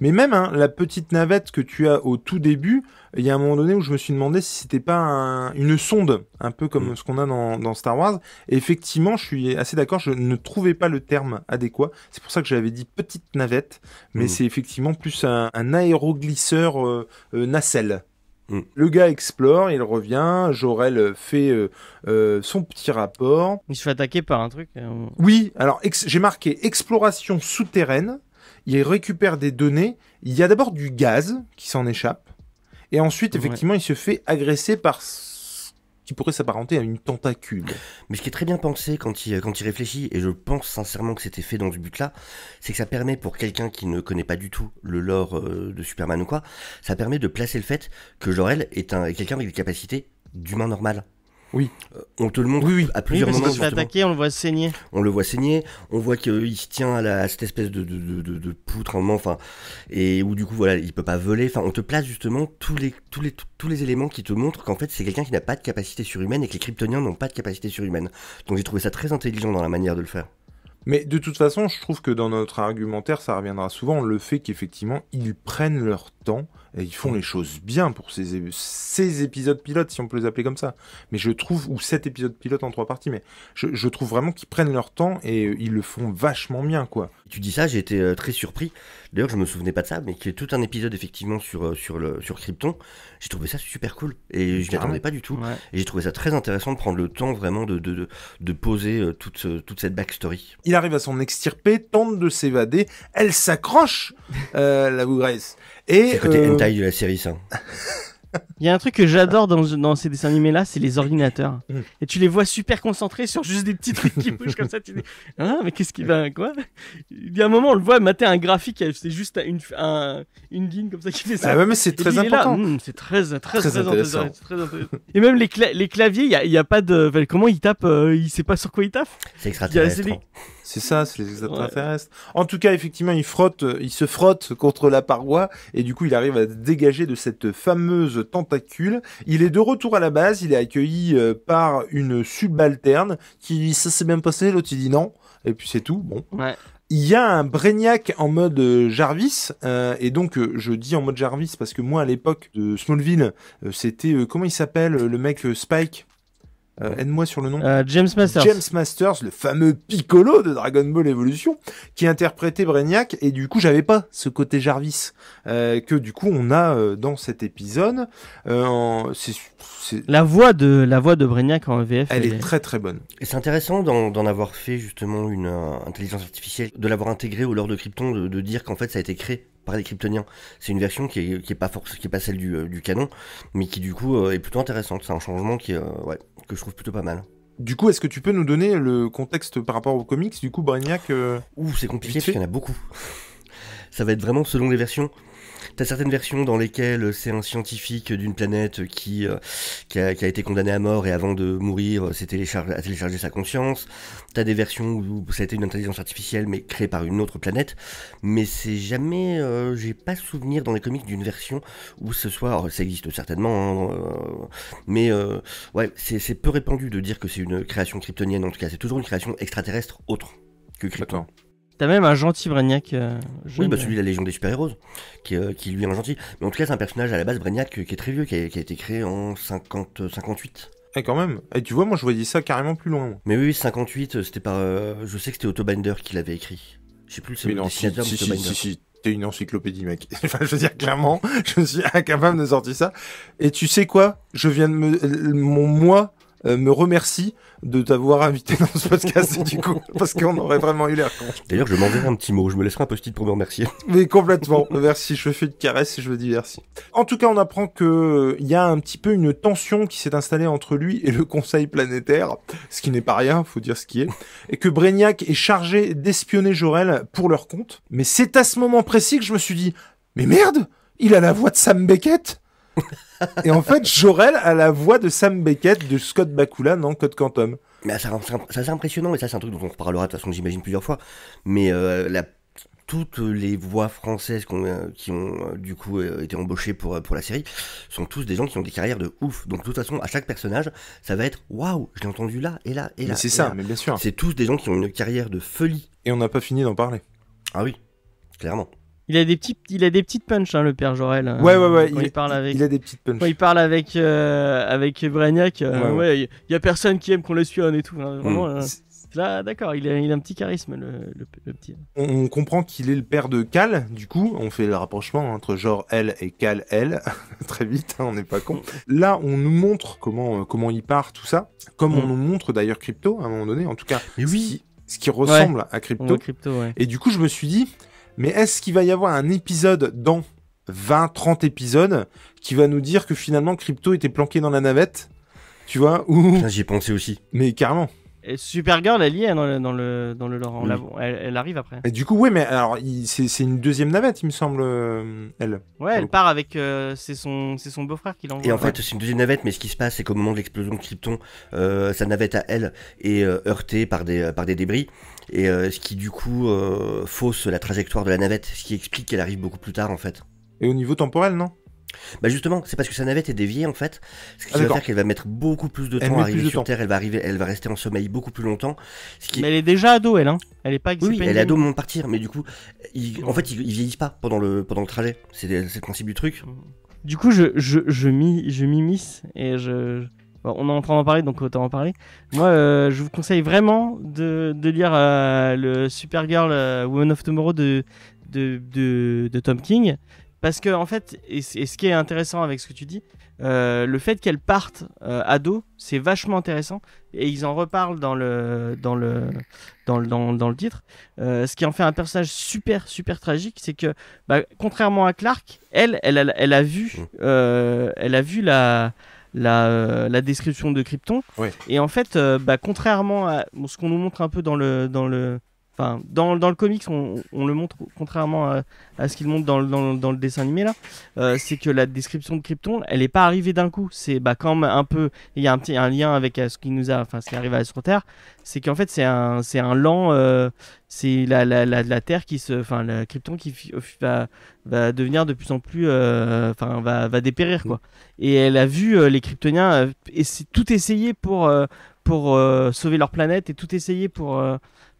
Mais même hein, la petite navette que tu as au tout début, il y a un moment donné où je me suis demandé si c'était pas un- une sonde, un peu comme Mm. ce qu'on a dans, dans Star Wars. Et effectivement, je suis assez d'accord, je ne trouvais pas le terme adéquat. C'est pour ça que j'avais dit petite navette, mais Mm. c'est effectivement plus un, un aéroglisseur euh, euh, nacelle. Mm. Le gars explore, il revient, Jorel fait euh, euh, son petit rapport. Il se fait attaquer par un truc. euh, Oui, alors j'ai marqué exploration souterraine. Il récupère des données. Il y a d'abord du gaz qui s'en échappe. Et ensuite, Ouais. effectivement, il se fait agresser par ce qui pourrait s'apparenter à une tentacule. Mais ce qui est très bien pensé quand il, quand il réfléchit, et je pense sincèrement que c'était fait dans ce but-là, c'est que ça permet pour quelqu'un qui ne connaît pas du tout le lore euh, de Superman ou quoi, ça permet de placer le fait que Jor-El est un, quelqu'un avec des capacités d'humain normal. Oui. Euh, on te le montre Oui, oui. à Oui, plusieurs parce moments. qu'il se fait justement. attaquer, on le voit saigner. On le voit saigner, on voit qu'il se tient à, la- à cette espèce de, de, de, de- de poutre, un moment, enfin, et où du coup, voilà, il peut pas voler. Enfin, on te place justement tous les, tous les, tous les éléments qui te montrent qu'en fait, c'est quelqu'un qui n'a pas de capacité surhumaine et que les Kryptoniens n'ont pas de capacité surhumaine. Donc j'ai trouvé ça très intelligent dans la manière de le faire. Mais de toute façon, je trouve que dans notre argumentaire, ça reviendra souvent, le fait qu'effectivement, ils prennent leur temps et ils font les choses bien pour ces, épisodes pilotes, si on peut les appeler comme ça. Mais je trouve, ou cet épisode pilote en trois parties, mais je, je trouve vraiment qu'ils prennent leur temps et euh, ils le font vachement bien, quoi. Tu dis ça, j'ai été euh, très surpris. D'ailleurs, je me souvenais pas de ça, mais qu'il y ait tout un épisode effectivement sur, euh, sur, le, sur Krypton. J'ai trouvé ça super cool. Et je m'y attendais pas du tout. Ouais. Et j'ai trouvé ça très intéressant de prendre le temps vraiment de, de, de, de poser toute, ce- toute cette backstory. Il arrive à s'en extirper, tente de s'évader, elle s'accroche, euh, la bougresse. C'est Et le côté euh, hentai de la série, ça. Il y a un truc que j'adore dans, dans ces dessins animés là, c'est les ordinateurs. Mm. Et tu les vois super concentrés sur juste des petits trucs qui bougent comme ça. Tu dis, ah, mais qu'est-ce qui va, quoi? Il y a un moment, on le voit mater un graphique, c'est juste une, un- une ligne comme ça qui fait ça. Ah ouais, mais c'est très important. Mm, c'est très, très, très, Très très intéressant. intéressant. très intéressant. Et même les, cla- les claviers, il y a, y a pas de. enfin, Comment il tape euh, Il sait pas sur quoi il tape. C'est extraterrestre. C'est ça, c'est les extraterrestres. En tout cas, effectivement, il frotte, il se frotte contre la paroi et du coup, il arrive à se dégager de cette fameuse tentacule. Il est de retour à la base. Il est accueilli euh, par une subalterne qui dit ça s'est bien passé. L'autre il dit non. Et puis c'est tout. Bon. Ouais. Il y a un Brainiac en mode euh, Jarvis, euh, et donc euh, je dis en mode Jarvis parce que moi à l'époque de Smallville, euh, c'était euh, comment il s'appelle le mec Spike? Euh, Aide-moi sur le nom. Euh, James Masters. James Masters, le fameux Piccolo de Dragon Ball Evolution, qui interprétait Brainiac, et du coup j'avais pas ce côté Jarvis euh, que du coup on a euh, dans cet épisode. Euh, en- c'est, c'est- La voix de la voix de Brainiac en VF. elle est très très bonne. Et c'est intéressant d'en d'en avoir fait justement une euh, intelligence artificielle, de l'avoir intégré au lore de Krypton, de, de dire qu'en fait ça a été créé par les Kryptoniens. C'est une version qui est, qui est pas force, qui est pas celle du, euh, du canon, mais qui du coup euh, est plutôt intéressante. C'est un changement qui, euh, ouais, que je trouve plutôt pas mal. Du coup, est-ce que tu peux nous donner le contexte par rapport aux comics Du coup, Brainiac, Ouh, c'est compliqué parce qu'il y en a beaucoup. Ça va être vraiment selon les versions. T'as certaines versions dans lesquelles c'est un scientifique d'une planète qui, euh, qui, a, été condamné à mort et avant de mourir, s'est téléchargé, a téléchargé sa conscience. T'as des versions où ça a été une intelligence artificielle mais créée par une autre planète. Mais c'est jamais, euh, j'ai pas souvenir dans les comics d'une version où ce soit, alors, ça existe certainement, hein, euh, mais euh, ouais, c'est peu répandu de dire que c'est une création kryptonienne. En tout cas, c'est toujours une création extraterrestre autre que Krypton. T'as même un gentil Brainiac. euh, Oui, bah celui de la Légion des super-héros, qui, euh, qui lui est un gentil. Mais en tout cas, c'est un personnage à la base, Brainiac, euh, qui est très vieux, qui a, qui a été créé en 50, euh, 58. eh, quand même. Et tu vois, moi je voyais ça carrément plus loin. Mais oui, oui, 58, euh, c'était par... euh, je sais que c'était Otto Binder qui l'avait écrit. Je sais plus, le dessinateur si, si, Binder. si, si, t'es une encyclopédie, mec. enfin, je veux dire, clairement, je suis incapable de sortir ça. Et tu sais quoi? Je viens de me... euh, Mon moi euh, me remercie de t'avoir invité dans ce podcast, du coup, parce qu'on aurait vraiment eu l'air con. D'ailleurs, je m'enverrai un petit mot, je me laisserai un post-it pour me remercier. Mais complètement. Merci, je fais une caresse et je veux dire merci. En tout cas, on apprend que euh, il y a un petit peu une tension qui s'est installée entre lui et le Conseil planétaire, ce qui n'est pas rien, faut dire ce qui est, et que Brainiac est chargé d'espionner Jorel pour leur compte. Mais c'est à ce moment précis que je me suis dit, mais merde, il a la voix de Sam Beckett? Et en fait, Jorel a la voix de Sam Beckett de Scott Bakula dans Code Quantum. Mais ça, c'est c'est impressionnant, et ça, c'est un truc dont on reparlera de toute façon, j'imagine, plusieurs fois. Mais euh, la, toutes les voix françaises euh, qui ont euh, du coup été embauchées pour, pour la série sont tous des gens qui ont des carrières de ouf. Donc, de toute façon, à chaque personnage, ça va être waouh, je l'ai entendu là, et là, et là. Mais c'est ça, là. mais bien sûr. C'est tous des gens qui ont une carrière de folie. Et on n'a pas fini d'en parler. Ah oui, clairement. Il a des petits, il a des petites punches, hein, le père Jorel. hein, Ouais, ouais, ouais. Quand il, parle avec. il a des petites punches. Quand il parle avec euh, avec Brainiac, euh, Ouais, ouais. ouais, il y a personne qui aime qu'on l'espionne et tout. hein, vraiment, Mm. euh, là, d'accord, il a, il a un petit charisme, le, le- le petit. on, on comprend qu'il est le père de Cal, du coup, on fait le rapprochement entre genre L et Cal L, très vite, hein, on n'est pas con. Là, on nous montre comment euh, comment il part, tout ça, comme on Mm. nous montre d'ailleurs Crypto à un moment donné, en tout cas, Mais ce oui. qui, ce qui ressemble à Crypto. voit crypto, ouais. Et du coup, je me suis dit, mais est-ce qu'il va y avoir un épisode dans 20, 30 épisodes qui va nous dire que finalement Crypto était planqué dans la navette Tu vois Ou J'y ai pensé aussi. mais carrément. Et Supergirl, elle y est dans le dans le dans le lore. on Oui. la- elle, elle arrive après. Et du coup, ouais, mais alors c'est c'est une deuxième navette, il me semble, euh, elle. Ouais, elle part avec. euh, c'est son c'est son beau-frère qui l'envoie. Et en fait, c'est une deuxième navette, mais ce qui se passe, c'est qu'au moment de l'explosion de Krypton, euh, sa navette à elle est euh, heurtée par des, par des débris, et euh, ce qui du coup euh, fausse la trajectoire de la navette, ce qui explique qu'elle arrive beaucoup plus tard en fait. Et au niveau temporel, non? Bah justement, c'est parce que sa navette est déviée en fait, ce qui Ah, va faire qu'elle va mettre beaucoup plus de Elle temps à arriver sur temps. Terre, elle va arriver, elle va rester en sommeil beaucoup plus longtemps. Ce qui Mais elle est déjà ado, elle, hein. Elle est pas. oui, elle est ado au moment de partir, mais du coup, ils- en fait, ils, ils vieillissent pas pendant le, pendant le trajet. C'est le principe du truc. Du coup, je je je m'immisce et je. Bon, on est en train d'en parler, donc autant en parler. Moi, euh, je vous conseille vraiment de, de lire euh, le Supergirl euh, Woman of Tomorrow de, de, de, de Tom King. parce que en fait, et, ce qui est intéressant avec ce que tu dis, euh, le fait qu'elle parte ado, c'est vachement intéressant. Et ils en reparlent dans le, dans le, dans le, dans, dans le titre. Ce qui en fait un personnage super, super tragique, c'est que, bah, contrairement à Clark, elle, elle, a- elle a vu, Mm. elle a vu la, la, euh, la description de Krypton. Et en fait, euh, bah, contrairement à bon, ce qu'on nous montre un peu dans le, dans le, enfin, dans, le comics, on, le montre contrairement à, ce qu'il montre dans, le- dessin animé là, euh, c'est que la description de Krypton, elle n'est pas arrivée d'un coup. C'est bah, quand même un peu, il y a un lien avec euh, ce qui nous a, enfin, ce qui arrive à sur Terre, c'est qu'en fait c'est un, c'est lent, euh, c'est la, la, la, la Terre qui se, enfin, le Krypton qui va, devenir de plus en plus, enfin, va, dépérir quoi. Et elle a vu les Kryptoniens tout essayer pour, sauver leur planète et tout essayer pour,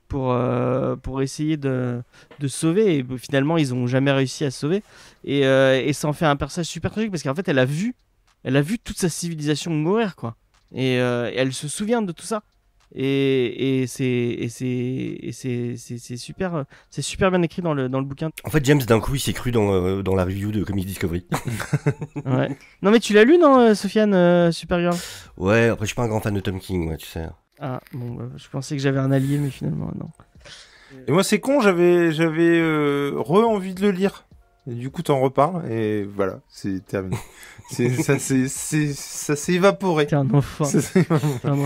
pour, euh, pour essayer de, de sauver. Et finalement, ils n'ont jamais réussi à sauver. Et, euh, et ça en fait un personnage super tragique parce qu'en fait, elle a vu, elle a vu toute sa civilisation mourir quoi. Et, euh, et elle se souvient de tout ça. Et, et c'est super c'est super bien écrit dans le dans le bouquin. En fait, James, d'un coup, il s'est cru dans, dans la review de Comics Discovery. Ouais. non mais tu l'as lu non Sofiane Supergirl? Ouais, après, je suis pas un grand fan de Tom King, ouais, tu sais. Ah bon bah, je pensais que j'avais un allié mais finalement non. Et moi, c'est con, j'avais, j'avais euh, re-envie de le lire. Du coup, t'en reparles, et voilà, c'est terminé. Ça, s'est évaporé. T'es un enfant. Ça un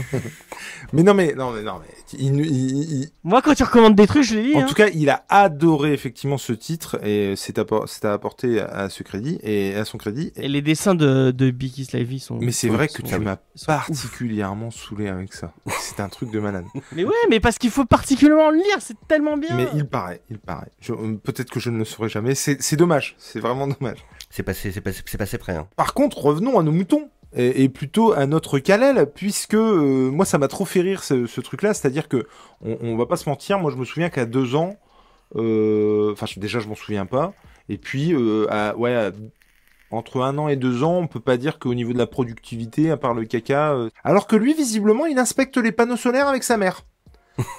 mais non, mais, non, mais, non, mais, il, il- il- Moi quand tu recommandes des trucs je les lis. en hein. tout cas, il a adoré effectivement ce titre, et c'est appor- à apporter à ce crédit, et à son crédit. Et les dessins de de Becky Slavy sont. Mais c'est vrai que tu m'as ouf. particulièrement saoulé avec ça. C'est un truc de malade. Mais ouais mais parce qu'il faut particulièrement le lire c'est tellement bien. Mais il paraît, il paraît. Euh, Peut-être que je ne le saurai jamais. C'est dommage. C'est vraiment dommage. C'est passé, c'est passé, c'est passé près. Hein. Par contre, revenons à nos moutons. Et, plutôt à notre Kalel, puisque euh, moi ça m'a trop fait rire ce, truc-là, c'est-à-dire que on, va pas se mentir, moi je me souviens qu'à deux ans, euh, enfin déjà je m'en souviens pas, et puis euh, ouais, entre un an et deux ans, on peut pas dire qu'au niveau de la productivité, à part le caca, alors que lui visiblement il inspecte les panneaux solaires avec sa mère.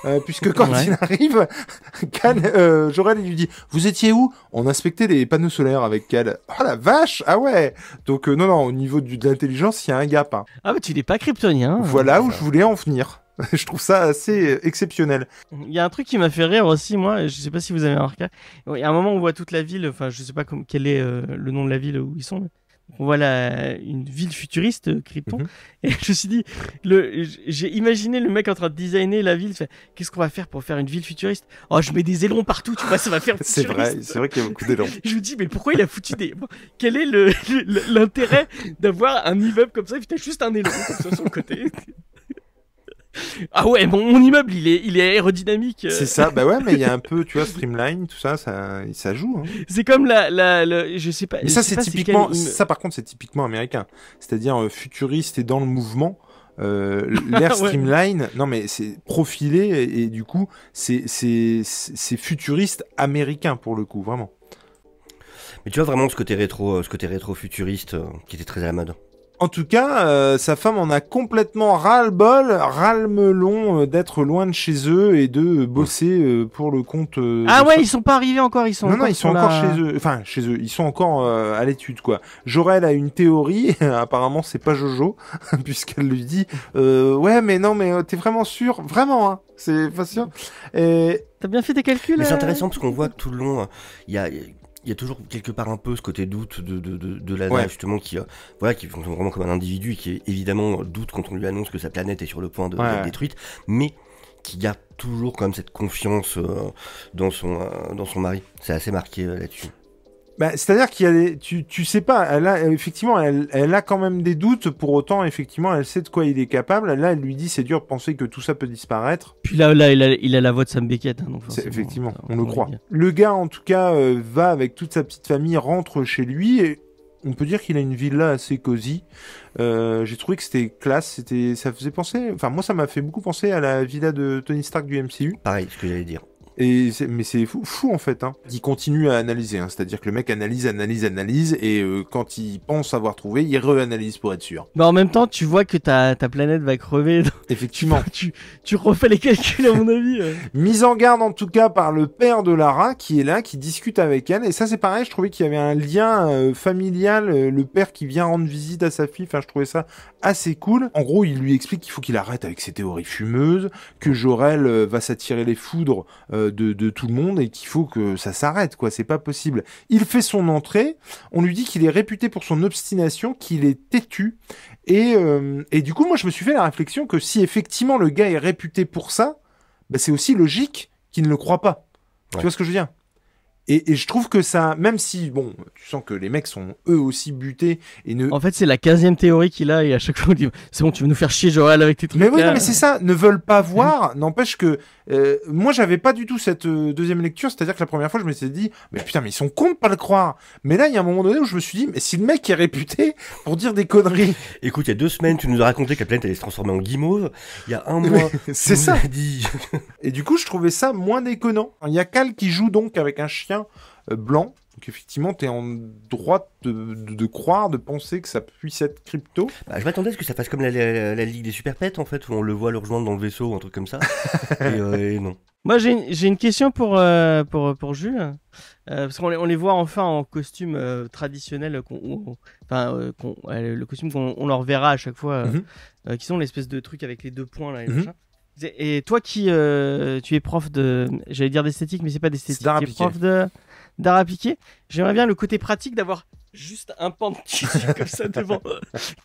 Euh, puisque quand Ouais. il arrive, Cal, euh, Jorel il lui dit Vous étiez où? On inspectait les panneaux solaires avec Cal. Oh la vache Ah ouais Donc euh, non, non, au niveau du- de l'intelligence, il y a un gap. hein. Ah mais tu n'es pas kryptonien. Voilà où ça. je voulais en venir. je trouve ça assez exceptionnel. Il y a un truc qui m'a fait rire aussi, moi, je sais pas si vous avez remarqué. Il y a un moment où on voit toute la ville, enfin, je sais pas quel est le nom de la ville où ils sont. mais on voit la, une ville futuriste, euh, Krypton. Mhm. Et je me suis dit, j'ai imaginé le mec en train de designer la ville. Qu'est-ce qu'on va faire pour faire une ville futuriste? Oh, je mets des ailerons partout, tu vois, ça va faire C'est vrai, c'est vrai qu'il y a beaucoup d'élan. Je me dis, mais pourquoi il a foutu des. bon, Quel est l'intérêt d'avoir un immeuble comme ça? Putain, juste un aileron comme ça sur le côté. Ah ouais, mon immeuble, il est, il est aérodynamique. C'est ça, bah ouais, mais il y a un peu, tu vois, Streamline, tout ça, ça, ça joue. Hein. C'est comme la, la, je sais pas. Mais ça, c'est typiquement, quel ça par contre, c'est typiquement américain. C'est-à-dire euh, futuriste et dans le mouvement. Euh, L'air Ouais. Streamline, non mais c'est profilé et, et du coup, c'est c'est futuriste américain pour le coup, vraiment. Mais tu vois vraiment ce côté rétro, euh, ce côté rétro futuriste euh, qui était très à la mode. En tout cas, euh, sa femme en a complètement ras-le-bol, ras-le-melon euh, d'être loin de chez eux et de bosser euh, pour le compte. euh, Ah ouais, ils sont pas arrivés encore, ils sont. non, non, ils sont encore la- chez eux. Enfin, chez eux. Ils sont encore euh, à l'étude, quoi. Jorel a une théorie. Apparemment, c'est pas Jojo, puisqu'elle lui dit euh, Ouais, mais non, mais euh, t'es vraiment sûr? Vraiment, hein? C'est pas sûr? Et T'as bien fait tes calculs Mais c'est euh intéressant parce qu'on voit que tout le long, il y a, il y a toujours quelque part un peu ce côté doute de, de, de, de Lana, Ouais. justement, qui, euh, voilà, qui fonctionne vraiment comme un individu et qui évidemment doute quand on lui annonce que sa planète est sur le point de- Ouais, d'être détruite, mais qui garde toujours quand même cette confiance euh, dans, son, euh, dans son mari. C'est assez marqué là-dessus. Bah, c'est-à-dire qu'il y a des, tu, tu sais pas. Elle a effectivement, elle, elle a quand même des doutes. Pour autant, effectivement, elle sait de quoi il est capable. Là, elle lui dit c'est dur de penser que tout ça peut disparaître. Puis là, là, il a, il a la voix de Sam Beckett. hein, donc effectivement, on le croit. Le gars, en tout cas, euh, va avec toute sa petite famille, rentre chez lui et on peut dire qu'il a une villa assez cosy. Euh, J'ai trouvé que c'était classe, c'était, ça faisait penser, enfin moi ça m'a fait beaucoup penser à la villa de Tony Stark du MCU. Pareil, ce que j'allais dire. Et mais c'est fou, fou en fait. Hein. Il continue à analyser, hein. c'est-à-dire que le mec analyse, analyse, analyse, et euh, quand il pense avoir trouvé, il réanalyse pour être sûr. Mais en même temps, tu vois que ta, ta planète va crever. donc Effectivement. tu, tu refais les calculs, à mon avis. euh. Mise en garde en tout cas par le père de Lara qui est là, qui discute avec elle. Et ça c'est pareil, je trouvais qu'il y avait un lien euh, familial, euh, le père qui vient rendre visite à sa fille. Enfin, je trouvais ça assez cool. En gros, il lui explique qu'il faut qu'il arrête avec ses théories fumeuses, que Jorel euh, va s'attirer les foudres euh, de, de tout le monde et qu'il faut que ça s'arrête, quoi. C'est pas possible. Il fait son entrée. On lui dit qu'il est réputé pour son obstination, qu'il est têtu. Et, euh, et du coup, moi, je me suis fait la réflexion que si effectivement le gars est réputé pour ça, bah, c'est aussi logique qu'il ne le croit pas. Tu vois ce que je veux dire? Et, et je trouve que ça, même si, bon, tu sens que les mecs sont eux aussi butés et ne... En fait, c'est la 15 théorie qu'il a et à chaque fois on dit c'est bon, tu veux nous faire chier Jorel avec tes trucs. Mais oui, non, mais c'est ça, ne veulent pas voir, n'empêche que euh, moi j'avais pas du tout cette euh, deuxième lecture, c'est-à-dire que la première fois je me suis dit, mais putain, mais ils sont cons de pas le croire. Mais là, il y a un moment donné où je me suis dit, mais si le mec est réputé pour dire des conneries, Écoute, il y a deux semaines, tu nous as raconté que la planète allait se transformer en guimauve. Il y a un mois, c'est ça. dit. Et du coup, je trouvais ça moins déconnant. Il y a Cal qui joue donc avec un chien euh, blanc. Donc effectivement, t'es en droit de, de- de croire, de penser que ça puisse être crypto. Bah, je m'attendais à ce que ça fasse comme la, la- la Ligue des Super Pets, en fait, où on le voit le rejoindre dans le vaisseau ou un truc comme ça. et, euh, et non. Moi, j'ai une, question pour, euh, pour, pour Jules. Euh, parce qu'on les, on les voit enfin en costume euh, traditionnel, qu'on- ou- enfin, euh, qu'on- euh, le costume qu'on on leur verra à chaque fois, euh, Mhm. euh, qui sont l'espèce de truc avec les deux points là. Et, machin. Et toi qui euh, tu es prof de, j'allais dire d'esthétique, mais c'est pas d'esthétique, C'est d'art tu es appliqué. prof de d'art appliqué. J'aimerais bien le côté pratique d'avoir juste un pan de tissu comme ça devant.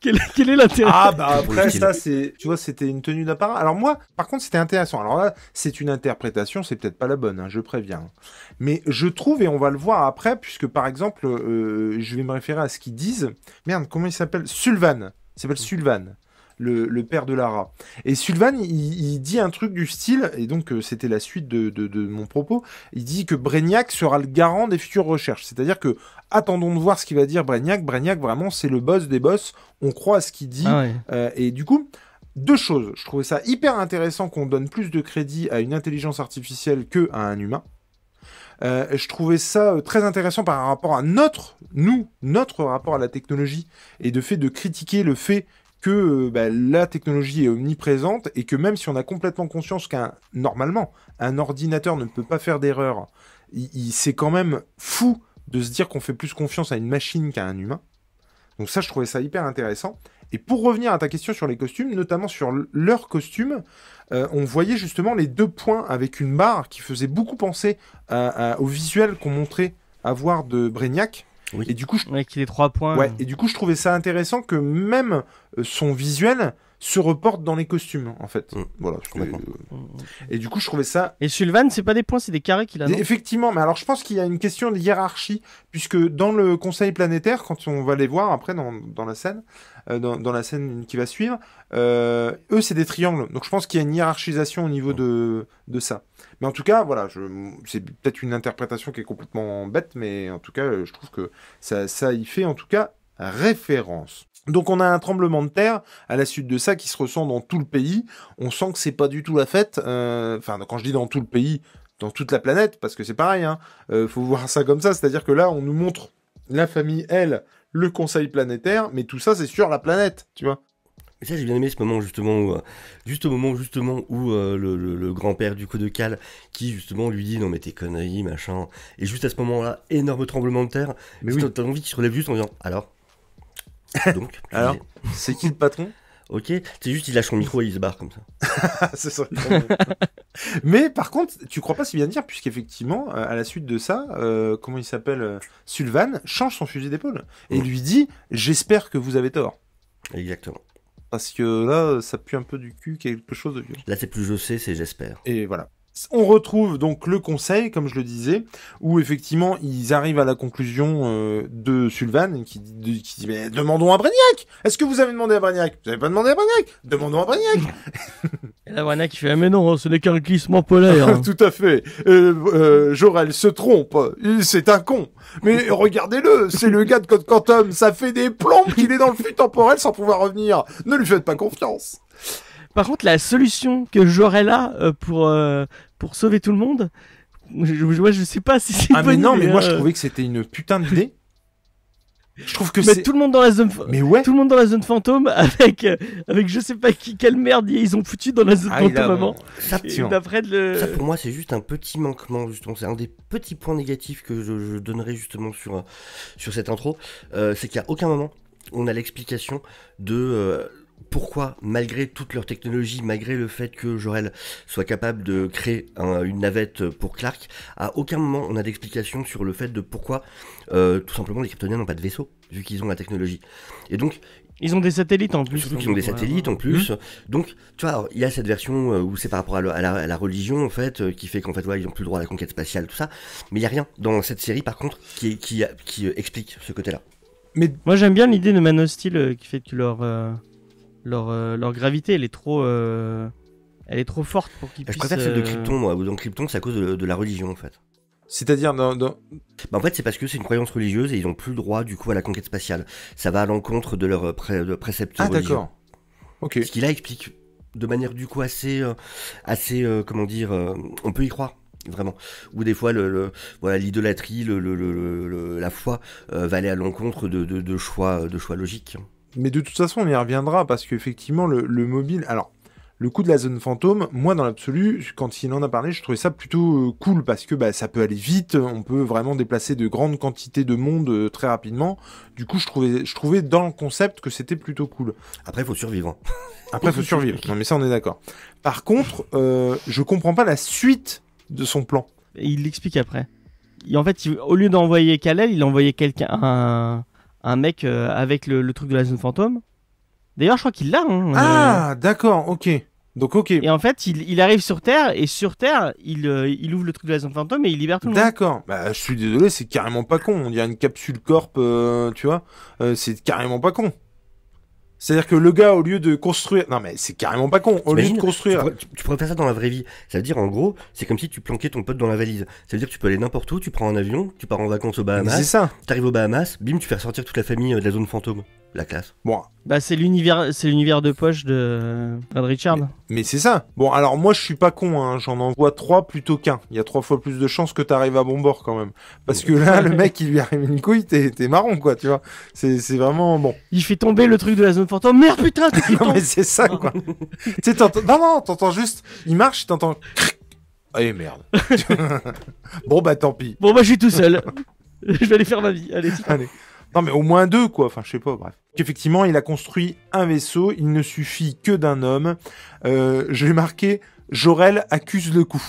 quel, quel est l'intérêt? Ah bah après ça c'est tu vois c'était une tenue d'apparat. Alors moi par contre c'était intéressant. Alors là c'est une interprétation, c'est peut-être pas la bonne, hein, je préviens. Mais je trouve et on va le voir après puisque par exemple euh, je vais me référer à ce qu'ils disent. Merde comment il s'appelle? Sulvan. Il s'appelle Sulvan. Le, le père de Lara. Et Sulvan, il, il dit un truc du style, et donc euh, c'était la suite de, de, de mon propos, il dit que Brignac sera le garant des futures recherches. C'est-à-dire que attendons de voir ce qu'il va dire Brignac. Brignac, vraiment, c'est le boss des boss. On croit à ce qu'il dit. Ah ouais. Euh, et du coup, deux choses. Je trouvais ça hyper intéressant qu'on donne plus de crédit à une intelligence artificielle que à un humain. Euh, je trouvais ça euh, très intéressant par rapport à notre, nous, notre rapport à la technologie et de fait de critiquer le fait que euh, bah, la technologie est omniprésente et que même si on a complètement conscience qu'un normalement un ordinateur ne peut pas faire d'erreur, c'est quand même fou de se dire qu'on fait plus confiance à une machine qu'à un humain. Donc ça, je trouvais ça hyper intéressant. Et pour revenir à ta question sur les costumes, notamment sur leurs costumes, euh, on voyait justement les deux points avec une barre qui faisait beaucoup penser au visuel qu'on montrait avoir de Brignac. Oui. Et du coup, je, Ouais, qu'il ait trois points. ouais, et du coup, je trouvais ça intéressant que même euh, son visuel se reporte dans les costumes, en fait. Mm. Voilà. je euh, et du coup, je trouvais ça Et Sullivan, c'est pas des points, c'est des carrés qu'il a. non? Effectivement, mais alors je pense qu'il y a une question de hiérarchie, puisque dans le Conseil planétaire, quand on va les voir après dans, dans la scène, euh, dans, dans la scène qui va suivre, euh, eux c'est des triangles, donc je pense qu'il y a une hiérarchisation au niveau de, de ça. Mais en tout cas, voilà, je, c'est peut-être une interprétation qui est complètement bête, mais en tout cas, je trouve que ça, ça y fait en tout cas référence. Donc on a un tremblement de terre à la suite de ça qui se ressent dans tout le pays. On sent que c'est pas du tout la fête. euh, Enfin, quand je dis dans tout le pays, dans toute la planète, parce que c'est pareil. Hein. Euh, faut voir ça comme ça, c'est-à-dire que là, on nous montre la famille, elle, le Conseil planétaire, mais tout ça, c'est sur la planète, tu vois. Et ça, j'ai bien aimé ce moment justement où, euh, juste au moment justement où euh, le, le- le grand-père du coup de Cal, qui justement lui dit non mais t'es conneries machin, et juste à ce moment-là, énorme tremblement de terre, Mais oui. t'as envie qu'il se relève juste en disant alors, donc, Alors C'est qui le patron ok, c'est juste il lâche son micro et il se barre comme ça. Mais par contre, tu crois pas si bien dire, puisqu'effectivement, euh, à la suite de ça, euh, comment il s'appelle euh, Sullivan change son fusil d'épaule et lui dit J'espère que vous avez tort. Exactement. Parce que là, ça pue un peu du cul, quelque chose de vieux. Là c'est plus je sais, c'est j'espère. Et voilà. On retrouve donc le conseil, comme je le disais, où effectivement ils arrivent à la conclusion euh, de Sullivan qui, dit- qui dit mais demandons à Brignac. Est-ce que vous avez demandé à Brignac? Vous avez pas demandé à Brignac? Demandons à Brignac. Et là, Warner qui fait Ah, mais non, ce n'est qu'un glissement polaire. Tout à fait. Euh, euh, Jorel se trompe. Il- C'est un con. Mais regardez-le, c'est le gars de Code Quantum. Ça fait des plombes qu'il est dans le flux temporel sans pouvoir revenir. Ne lui faites pas confiance. Par contre, la solution que Jorel a euh, pour, euh, pour sauver tout le monde, je, je, je sais pas si c'est Ah une mais non, idée, mais moi je hein. trouvais que c'était une putain d'idée. Je trouve que c'est. tout le monde dans la zone. fa- Mais ouais. Tout le monde dans la zone fantôme avec euh, avec je sais pas qui quelle merde ils ont foutu dans la zone Ah, fantôme a- avant. Ça, le ça, pour moi, c'est juste un petit manquement, justement. C'est un des petits points négatifs que je, je donnerais justement sur, euh, sur cette intro. Euh, c'est qu'à aucun moment, on a l'explication de euh, pourquoi, malgré toute leur technologie, malgré le fait que Jorel soit capable de créer un- une navette pour Clark, à aucun moment on a d'explication sur le fait de pourquoi, euh, tout simplement, les Kryptoniens n'ont pas de vaisseau, vu qu'ils ont la technologie. Et donc, ils ont des satellites en plus. Surtout donc, qu'ils ont des satellites en plus. Donc, tu vois, il y a cette version euh, où c'est par rapport à, la- à la, à la religion, en fait, euh, qui fait qu'en fait, ouais, ils ont plus le droit à la conquête spatiale, tout ça. Mais il y a rien dans cette série, par contre, qui, qui, qui explique ce côté-là. Moi j'aime bien l'idée de Man of Steel euh, qui fait que leur euh, leur euh, leur gravité elle est trop euh, elle est trop forte pour qu'ils Je puissent. préfère celle de euh, Krypton, moi, dans Krypton, c'est à cause de, de la religion, en fait. C'est-à-dire dans, dans- Bah, en fait, c'est parce que c'est une croyance religieuse et ils ont plus le droit, du coup, à la conquête spatiale. Ça va à l'encontre de leur pré- de Ah religieux. d'accord. Ok. Ce qui là explique de manière du coup assez, euh, assez euh, comment dire, euh, on peut y croire vraiment. Ou des fois le, le- voilà l'idolâtrie, le, le- le- le- la foi euh, va aller à l'encontre de, de, de choix, de choix logiques. Mais de toute façon, on y reviendra parce qu'effectivement, le, le mobile. Alors, le coup de la zone fantôme, moi, dans l'absolu, quand il en a parlé, je trouvais ça plutôt euh, cool parce que bah, ça peut aller vite. On peut vraiment déplacer de grandes quantités de monde euh, très rapidement. Du coup, je trouvais, je trouvais dans le concept que c'était plutôt cool. Après, il faut survivre. Après, faut survivre. Non, mais ça, on est d'accord. Par contre, euh, je comprends pas la suite de son plan. et il l'explique après. Et en fait, il- au lieu d'envoyer Kal-El, il a envoyé quelqu'un un un mec euh, avec le, le truc de la zone fantôme. D'ailleurs, je crois qu'il l'a. hein, euh, Ah, d'accord, ok. Donc, ok. Et en fait, il, il arrive sur Terre et sur Terre, il, euh, il ouvre le truc de la zone fantôme et il libère tout le monde. D'accord. Bah, je suis désolé, c'est carrément pas con. On dirait une capsule corp, euh, tu vois. Euh, c'est carrément pas con. C'est-à-dire que le gars, au lieu de construire, non mais c'est carrément pas con. Au lieu de tu, construire, pourrais, tu- tu pourrais faire ça dans la vraie vie. Ça veut dire, en gros, c'est comme si tu planquais ton pote dans la valise. Ça veut dire que tu peux aller n'importe où, tu prends un avion, tu pars en vacances aux Mais c'est Bahamas, ça. t'arrives aux Bahamas, bim, tu fais ressortir toute la famille euh, de la zone fantôme. La classe. Bon, Bah, c'est l'univers, c'est l'univers de poche de, de Richard. mais c'est ça. Bon, alors moi, je suis pas con. Hein. J'en envoie trois plutôt qu'un. Il y a trois fois plus de chances que t'arrives à bon bord quand même. Parce que là, le mec, il lui arrive une couille, t'es t'es marron, quoi. Tu vois. C'est c'est vraiment bon. Il fait tomber le truc de la zone fantôme. Merde, putain, Non mais c'est ça, quoi. tu sais, t'entends. Non, non, t'entends juste. Il marche, t'entends. Eh merde. bon bah tant pis. Bon, bah, je suis tout seul. je vais aller faire ma vie. Allez. Allez. Non, mais au moins deux, quoi. Enfin, je sais pas, bref. Effectivement, il a construit un vaisseau. Il ne suffit que d'un homme. Euh, je l'ai marqué. Jorel accuse le coup.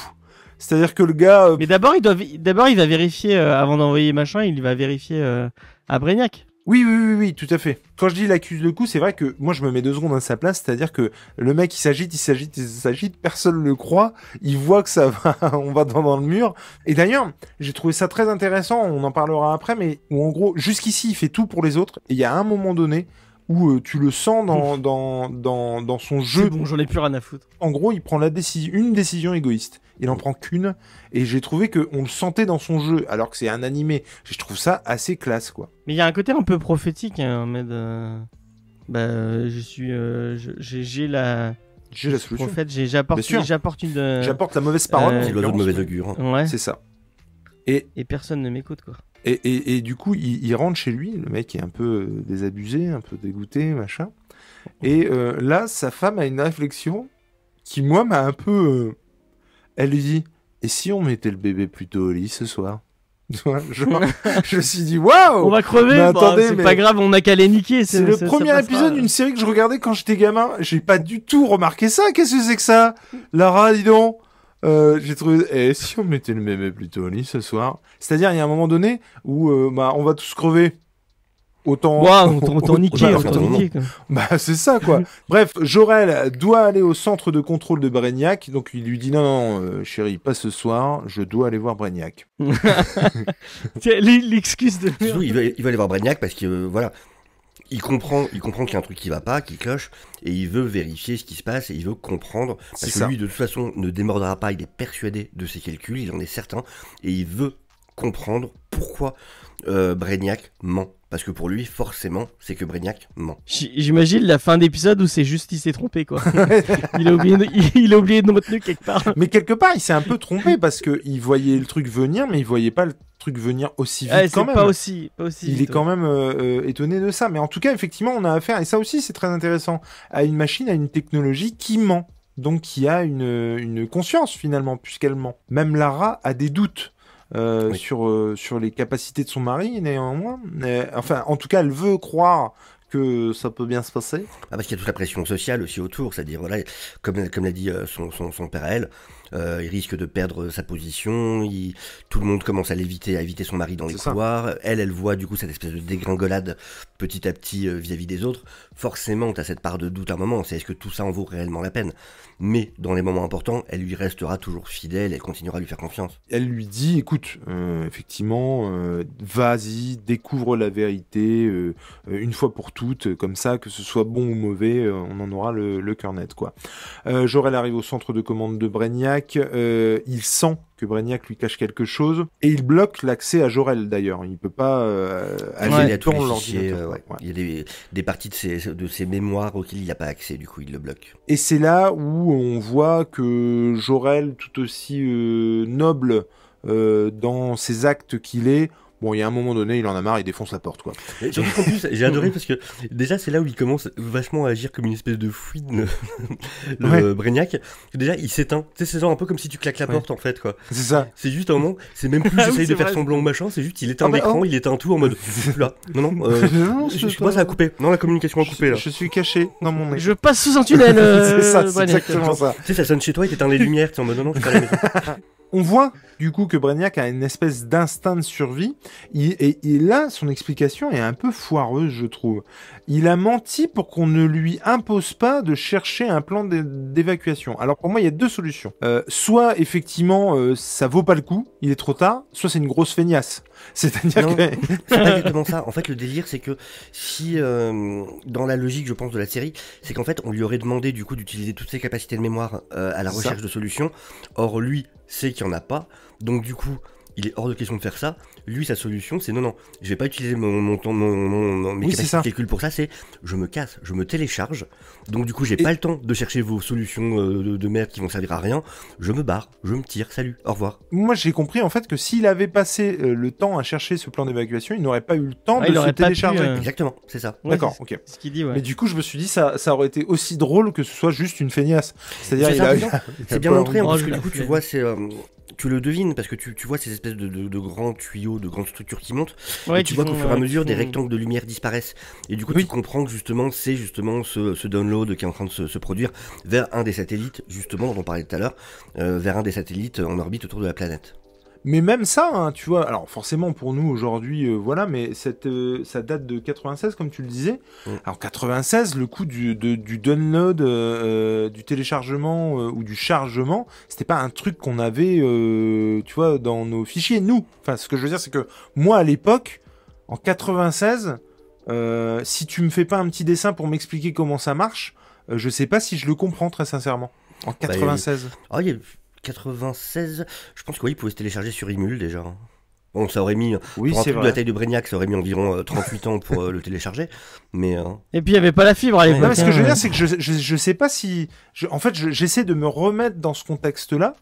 C'est-à-dire que le gars. euh, Mais d'abord, il doit, d'abord, il va vérifier euh, avant d'envoyer machin. Il va vérifier euh, à Brignac. Oui, oui, oui, oui, tout à fait. Quand je dis il accuse le coup, c'est vrai que moi je me mets deux secondes à sa place, c'est-à-dire que le mec il s'agite, il s'agite, il s'agite, personne le croit, il voit que ça va, on va dans, dans le mur. Et d'ailleurs, j'ai trouvé ça très intéressant, on en parlera après, mais où en gros, jusqu'ici il fait tout pour les autres, et il y a un moment donné où euh, tu le sens dans, dans, dans, dans son jeu. bon, j'en ai plus rien à foutre. En gros, il prend la décision, une décision égoïste. Il en prend qu'une, et j'ai trouvé que on le sentait dans son jeu, alors que c'est un animé. Je trouve ça assez classe, quoi. Mais il y a un côté un peu prophétique, hein, en euh, Bah, euh, je suis. euh, j'ai, la. J'ai la solution. prophète, j'ai, j'apporte, une. J'apporte la mauvaise parole. Euh, en C'est l'oiseau de l'occurrence. mauvais augure. hein. Ouais. C'est ça. Et personne ne m'écoute, quoi. Et, et, et du coup, il, il rentre chez lui, le mec est un peu euh, désabusé, un peu dégoûté, machin. Et euh, là, sa femme a une réflexion qui, moi, m'a un peu... euh, Elle lui dit, et si on mettait le bébé plutôt au lit ce soir? Genre, Je me suis dit, On waouh va crever, bah, attendez, c'est mais- pas grave, on a qu'à les niquer. C'est le premier épisode d'une série que je regardais quand j'étais gamin. J'ai pas du tout remarqué ça. Qu'est-ce que c'est que ça? Lara, dis donc euh, j'ai trouvé. Et si on mettait le bébé plutôt au lit ce soir C'est-à-dire, il y a un moment donné où euh, bah, on va tous crever. Autant. Ouah, on t'en- on t'en niquait, bah, quoi. Bah, c'est ça, quoi. Bref, Jorel doit aller au centre de contrôle de Brignac. Donc, il lui dit non, non, euh, chérie, pas ce soir. Je dois aller voir l- L'excuse de. Il veut, il veut aller voir Bragnac parce que euh, voilà, il comprend, il comprend qu'il y a un truc qui va pas, qui cloche, et il veut vérifier ce qui se passe et il veut comprendre parce que ça. lui, de toute façon, ne démordra pas. Il est persuadé de ses calculs, il en est certain, et il veut comprendre pourquoi euh, Brainiac ment. Parce que pour lui, forcément, c'est que Brainiac ment. J'imagine la fin d'épisode où c'est juste il s'est trompé quoi. il, a oublié de, il a oublié de truc quelque part. Mais quelque part, il s'est un peu trompé parce que il voyait le truc venir, mais il voyait pas le truc venir aussi vite Ouais, quand même. pas aussi, pas aussi. Il est quand ouais. même euh, euh, étonné de ça. Mais en tout cas, effectivement, on a affaire, et ça aussi c'est très intéressant, à une machine, à une technologie qui ment. Donc qui a une, une conscience finalement, puisqu'elle ment. Même Lara a des doutes. Euh, Oui. sur, euh, sur les capacités de son mari, néanmoins. Mais, enfin, en tout cas, elle veut croire que ça peut bien se passer. Ah, parce qu'il y a toute la pression sociale aussi autour, c'est-à-dire, voilà, comme, comme l'a dit euh, son, son, son père à elle, euh, il risque de perdre sa position, il- tout le monde commence à l'éviter, à éviter son mari dans les couloirs, elle, elle voit du coup cette espèce de dégringolade petit à petit euh, vis-à-vis des autres, forcément, t'as cette part de doute à un moment, c'est est-ce que tout ça en vaut réellement la peine? Mais, dans les moments importants, elle lui restera toujours fidèle, elle continuera à lui faire confiance. elle lui dit écoute euh, effectivement euh, vas-y découvre la vérité euh, une fois pour toutes comme ça que ce soit bon ou mauvais on en aura le, cœur net quoi Jorel arrive au centre de commande de euh, il sent que Brainiac lui cache quelque chose et il bloque l'accès à Jorel d'ailleurs il peut pas euh, il a tous dans les fichiers, l'ordinateur euh, ouais. quoi. Ouais. il y a des, des parties de ses, de ses mémoires auxquelles il n'a pas accès, du coup, il le bloque. Et c'est là où on voit que Jorel, tout aussi euh, noble euh, dans ses actes qu'il est, bon, il y a un moment donné, il en a marre, il défonce la porte, quoi. Et Surtout qu'en plus, j'ai adoré parce que déjà c'est là où il commence vachement à agir comme une espèce de fouine, le Ouais. Brainiac. Déjà, il s'éteint. Tu sais, c'est genre un peu comme si tu claques la Ouais. porte en fait, quoi. C'est ça. C'est juste un moment, c'est même plus Ah j'essaye de faire semblant ou machin, c'est juste il éteint Ah bah, l'écran, oh. il éteint tout en mode là. Non, non, euh, Non, je, moi ça a coupé. Non, la communication a coupé je, là. je suis caché dans mon nez. Je passe sous un tunnel. euh, c'est ça, c'est exactement ça. Tu sais, ça sonne chez toi et t'éteins les lumières, tu es en mode non, non, je. On voit du coup que Brainiac a une espèce d'instinct de survie. Il- et, et là, son explication est un peu foireuse, je trouve. Il a menti pour qu'on ne lui impose pas de chercher un plan d'é- d'évacuation. Alors pour moi, il y a deux solutions. Euh, soit effectivement, euh, ça vaut pas le coup, il est trop tard. Soit c'est une grosse feignasse. C'est-à-dire que C'est pas exactement ça. En fait, le délire, c'est que si, euh, dans la logique, je pense, de la série, c'est qu'en fait, on lui aurait demandé du coup d'utiliser toutes ses capacités de mémoire euh, à la Ça. recherche de solutions. Or, lui sait qu'il n'y en a pas. Donc, du coup, il est hors de question de faire ça. Lui, sa solution, c'est non, non, je vais pas utiliser mon, mon temps, mon, mon- mon- mes Oui, c'est capacités ça. de calcul pour ça. C'est je me casse, je me télécharge. Donc, du coup, j'ai Et- pas le temps de chercher vos solutions euh, de, de merde qui vont servir à rien. Je me barre, je me tire, salut, au revoir. moi j'ai compris en fait que s'il avait passé euh, le temps à chercher ce plan d'évacuation, il n'aurait pas eu le temps Ah, de se pu, télécharger. euh, Exactement, c'est ça. Ouais, D'accord, ok. Ce qu'il dit, ouais. Mais du coup, je me suis dit, ça, ça aurait été aussi drôle que ce soit juste une feignasse. C'est-à-dire, C'est il a, c'est bien. montré, parce que du coup, tu vois, c'est. Tu le devines, parce que tu, tu vois ces espèces de, de- de grands tuyaux, de grandes structures qui montent. Ouais, et tu vois qu'au fur et à euh, mesure, des rectangles de lumière disparaissent. Et du coup, Oui. tu comprends que justement, c'est justement ce, ce download qui est en train de se, se produire vers un des satellites, justement, dont on parlait tout à l'heure, euh, vers un des satellites en orbite autour de la planète. Mais même ça, hein, tu vois, alors forcément pour nous aujourd'hui, euh, voilà, mais cette, euh, ça date de 96, comme tu le disais. Mm. Alors 96, le coût du, de- du download, euh, du téléchargement ou du chargement, c'était pas un truc qu'on avait, tu vois, dans nos fichiers, nous. Enfin, ce que je veux dire, c'est que moi, à l'époque, en 96, euh, si tu me fais pas un petit dessin pour m'expliquer comment ça marche, je sais pas si je le comprends très sincèrement. En 96. Ah, il y a 96, je pense que oui, il pouvait se télécharger sur Imul déjà. Bon, ça aurait mis, oui, pour un c'est truc de la taille de Brainiac, ça aurait mis environ euh, 38 ans pour euh, le télécharger. Mais euh, Et puis il y avait pas la fibre à l'époque. Non, mais ce que je veux hein. dire, c'est que je, je, je sais pas si. je- en fait, je- j'essaie de me remettre dans ce contexte-là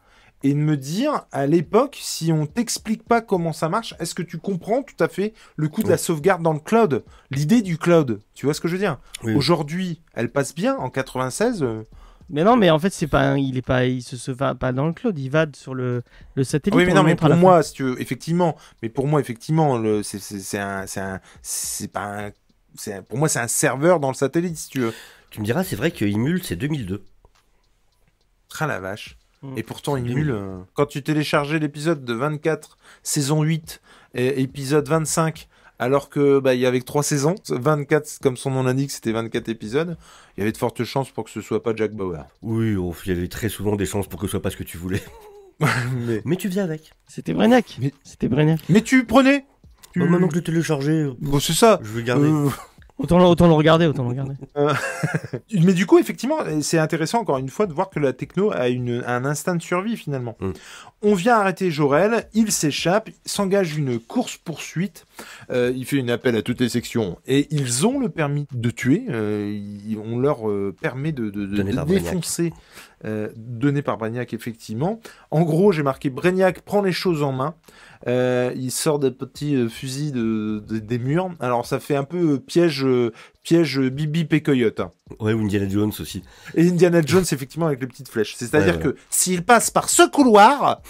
et de me dire, à l'époque, si on t'explique pas comment ça marche, est-ce que tu comprends tout à fait le coup de la sauvegarde dans le cloud L'idée du cloud, tu vois ce que je veux dire? Oui. Aujourd'hui, elle passe bien. En 96, euh, Mais non, mais en fait, c'est pas, un- il est pas, il se, se va pas dans le cloud, il va sur le, le satellite. oui, mais non, mais pour moi, si tu veux, effectivement, mais pour moi, effectivement, le, c'est, c'est, c'est un, c'est un, c'est pas un, c'est un- pour moi, c'est un serveur dans le satellite, si tu veux. Tu me diras, c'est vrai que Imul, c'est 2002. Ah la vache. Mm. Et pourtant, C'est il 2000. nul. euh, Quand tu téléchargeais l'épisode de 24, saison 8, et épisode 25, alors que bah, il y avait que 3 saisons, 24, comme son nom l'indique, c'était 24 épisodes, il y avait de fortes chances pour que ce soit pas Jack Bauer. Oui, oh, il y avait très souvent des chances pour que ce soit pas ce que tu voulais. mais... Mais tu faisais avec. C'était Brainiac. Mais- C'était Brainiac. mais tu prenais tu... Bon, maintenant que je l'ai téléchargé, euh, Bon, c'est ça. je vais le garder. Euh, Autant, le- autant le regarder, autant le regarder. Mais du coup, effectivement, c'est intéressant encore une fois de voir que la techno a une, un instinct de survie finalement. Mm. On vient arrêter Jorel, il s'échappe, s'engage une course-poursuite, euh, il fait une appel à toutes les sections, et ils ont le permis de tuer, euh, ils- on leur euh, permet de, défoncer, donné par Brignac effectivement. En gros, j'ai marqué Brignac prend les choses en main, il sort des petits fusils de, de- des murs, alors ça fait un peu piège, piège Bibi et Coyote. Ouais, ou Indiana Jones aussi. Et Indiana Jones, effectivement, avec les petites flèches. C'est-à-dire Ouais, ouais. que s'il passe par ce couloir,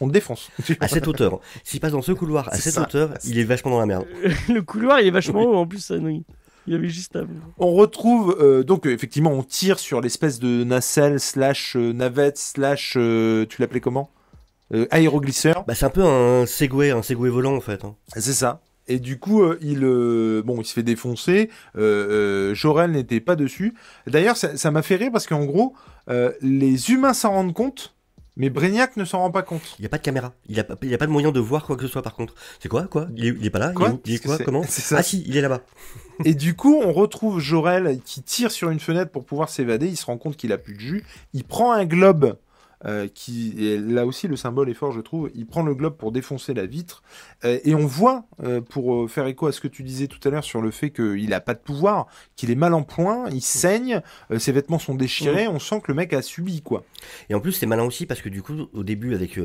on le défonce. À cette hauteur. S'il passe dans ce couloir, à cette ça. hauteur, il est vachement dans la merde. le couloir, il est vachement haut en plus, ça, oui. Il avait juste à. On retrouve euh, donc euh, effectivement, on tire sur l'espèce de nacelle slash euh, navette slash, euh, tu l'appelais comment? Euh, Aéroglisseur. Bah, c'est un peu un Segway, un Segway volant en fait. hein. C'est ça. Et du coup, euh, il, euh, bon, il se fait défoncer. Euh, Jorel n'était pas dessus. D'ailleurs, ça m'a fait rire parce qu'en gros, les humains s'en rendent compte, mais Brignac ne s'en rend pas compte. Il n'y a pas de caméra. Il n'y a, a pas de moyen de voir quoi que ce soit par contre. C'est quoi? Quoi? Il est, il est pas là? Quoi? Il est, il quoi? Comment? Ah si, il est là-bas. Et du coup, on retrouve Jorel qui tire sur une fenêtre pour pouvoir s'évader. Il se rend compte qu'il a plus de jus. Il prend un globe. Euh, qui et là aussi le symbole est fort je trouve. Il prend le globe pour défoncer la vitre. Euh, et on voit euh, pour faire écho à ce que tu disais tout à l'heure sur le fait qu'il a pas de pouvoir qu'il est mal en point il saigne euh, ses vêtements sont déchirés on sent que le mec a subi quoi. Et en plus, c'est malin aussi parce que du coup, au début, avec.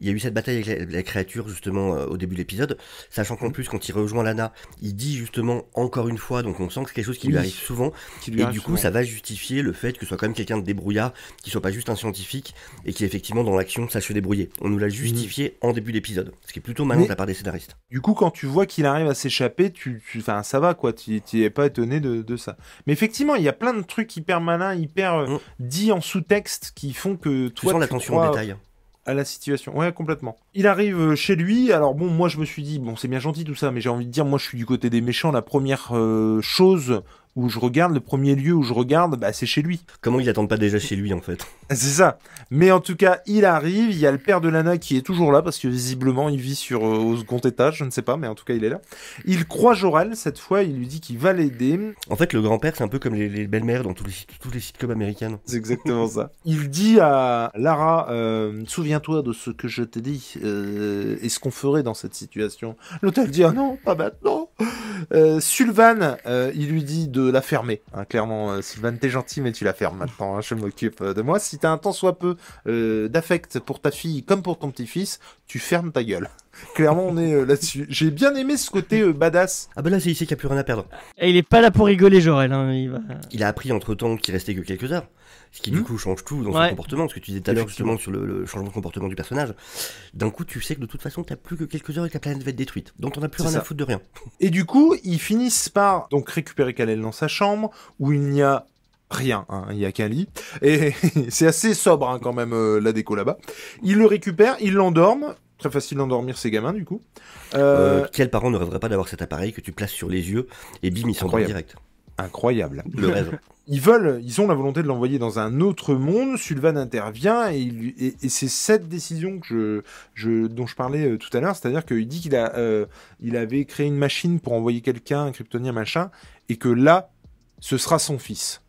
Il y a eu cette bataille avec la, la créature justement euh, au début de l'épisode, sachant qu'en plus quand il rejoint Lana, il dit justement encore une fois, donc on sent que c'est quelque chose qui Oui. lui arrive souvent, qui lui et arrive du coup souvent. ça va justifier le fait que ce soit quand même quelqu'un de débrouillard, qui soit pas juste un scientifique, et qui effectivement dans l'action sache se débrouiller. On nous l'a justifié en début d'épisode, ce qui est plutôt malin de la part des scénaristes. Du coup, quand tu vois qu'il arrive à s'échapper, tu, tu, enfin, ça va quoi. Tu tu es pas étonné de, de ça. Mais effectivement, il y a plein de trucs hyper malins, hyper euh, Mm. dits en sous-texte qui font que Tu toi, sens tu l'attention crois au détail. À la situation. Ouais, complètement. Il arrive euh, chez lui. Alors bon, moi, je me suis dit, bon, c'est bien gentil tout ça, mais j'ai envie de dire, moi, je suis du côté des méchants. La première euh, chose où je regarde, le premier lieu où je regarde, bah, c'est chez lui. Comment ils attendent pas déjà chez lui en fait? C'est ça. Mais en tout cas, il arrive. Il y a le père de Lana qui est toujours là parce que visiblement, il vit sur euh, au second étage. Je ne sais pas, mais en tout cas, il est là. Il croit Jorel cette fois. Il lui dit qu'il va l'aider. En fait, le grand-père, c'est un peu comme les, les belles-mères dans tous les, sites- tous les sitcoms américaines. C'est exactement ça. Il dit à Lara, euh, souviens-toi de ce que je t'ai dit euh, et ce qu'on ferait dans cette situation. Elle dit, ah non, pas maintenant. Euh, Sullivan, euh, il lui dit de la fermer. hein, clairement, euh, Sullivan, t'es gentil, mais tu la fermes maintenant. hein, je m'occupe euh, de moi. Si t'as un tant soit peu euh, d'affect pour ta fille comme pour ton petit-fils, tu fermes ta gueule. Clairement, on est euh, là-dessus. J'ai bien aimé ce côté euh, badass. Ah bah là, c'est ici qu'il n'y a plus rien à perdre. Et il est pas là pour rigoler, Jorel. Hein. Il va... Il a appris entre-temps qu'il restait que quelques heures. Ce qui Hmm. du coup change tout dans Ouais. son comportement, ce que tu disais tout à l'heure justement sur le, le changement de comportement du personnage. D'un coup, tu sais que de toute façon, t'as plus que quelques heures et que la planète va être détruite. Donc t'en as plus rien à foutre de rien. Et du coup, ils finissent par donc récupérer Kalel dans sa chambre où il n'y a rien, hein, il y a qu'un lit. Et c'est assez sobre hein, quand même euh, la déco là-bas. Ils le récupèrent, ils l'endorment. Très facile d'endormir ces gamins du coup. Euh, Euh, quel parent ne rêverait pas d'avoir cet appareil que tu places sur les yeux et bim, il s'endort Incroyable. direct? Incroyable. Le rêve. Ils veulent, ils ont la volonté de l'envoyer dans un autre monde. Sullivan intervient et, c'est cette décision que je, je, dont je parlais euh, tout à l'heure, c'est-à-dire qu'il dit qu'il a, euh, il avait créé une machine pour envoyer quelqu'un, un kryptonien machin, et que là, ce sera son fils.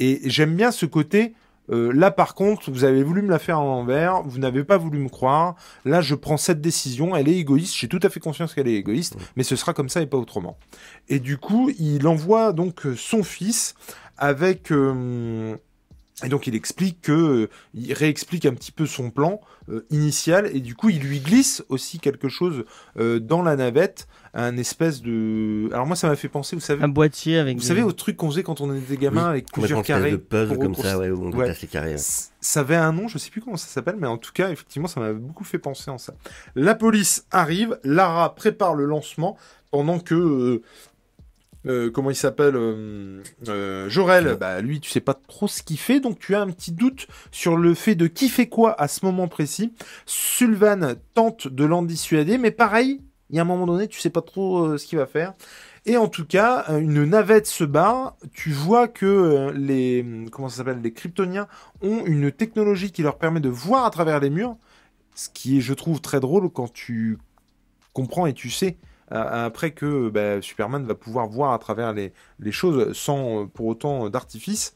Et j'aime bien ce côté. Euh, là, par contre, vous avez voulu me la faire en l'envers, vous n'avez pas voulu me croire. Là, je prends cette décision, elle est égoïste, j'ai tout à fait conscience qu'elle est égoïste, mais ce sera comme ça et pas autrement. Et du coup, il envoie donc euh, son fils avec euh, et donc il explique que euh, il réexplique un petit peu son plan euh, initial et du coup il lui glisse aussi quelque chose euh, dans la navette, un espèce de alors moi ça m'a fait penser vous savez Un boîtier avec. vous des- savez au truc qu'on faisait quand on était gamin Oui, avec plusieurs carrés de puzzle comme ça, ouais, où on ouais. les carrés. ouais. C- Ça avait un nom, je sais plus comment ça s'appelle, mais en tout cas, effectivement, ça m'a beaucoup fait penser en ça. La police arrive, Lara prépare le lancement pendant que euh, euh, comment il s'appelle euh, euh, Jorel, bah lui, tu sais pas trop ce qu'il fait, donc tu as un petit doute sur le fait de qui fait quoi à ce moment précis. Sullivan tente de l'en dissuader, mais pareil, il y a un moment donné, tu sais pas trop ce qu'il va faire. Et en tout cas, une navette se barre. Tu vois que les comment ça s'appelle les Kryptoniens ont une technologie qui leur permet de voir à travers les murs, ce qui est, je trouve, très drôle quand tu comprends et tu sais après que bah, Superman va pouvoir voir à travers les, les choses sans euh, pour autant euh, d'artifice.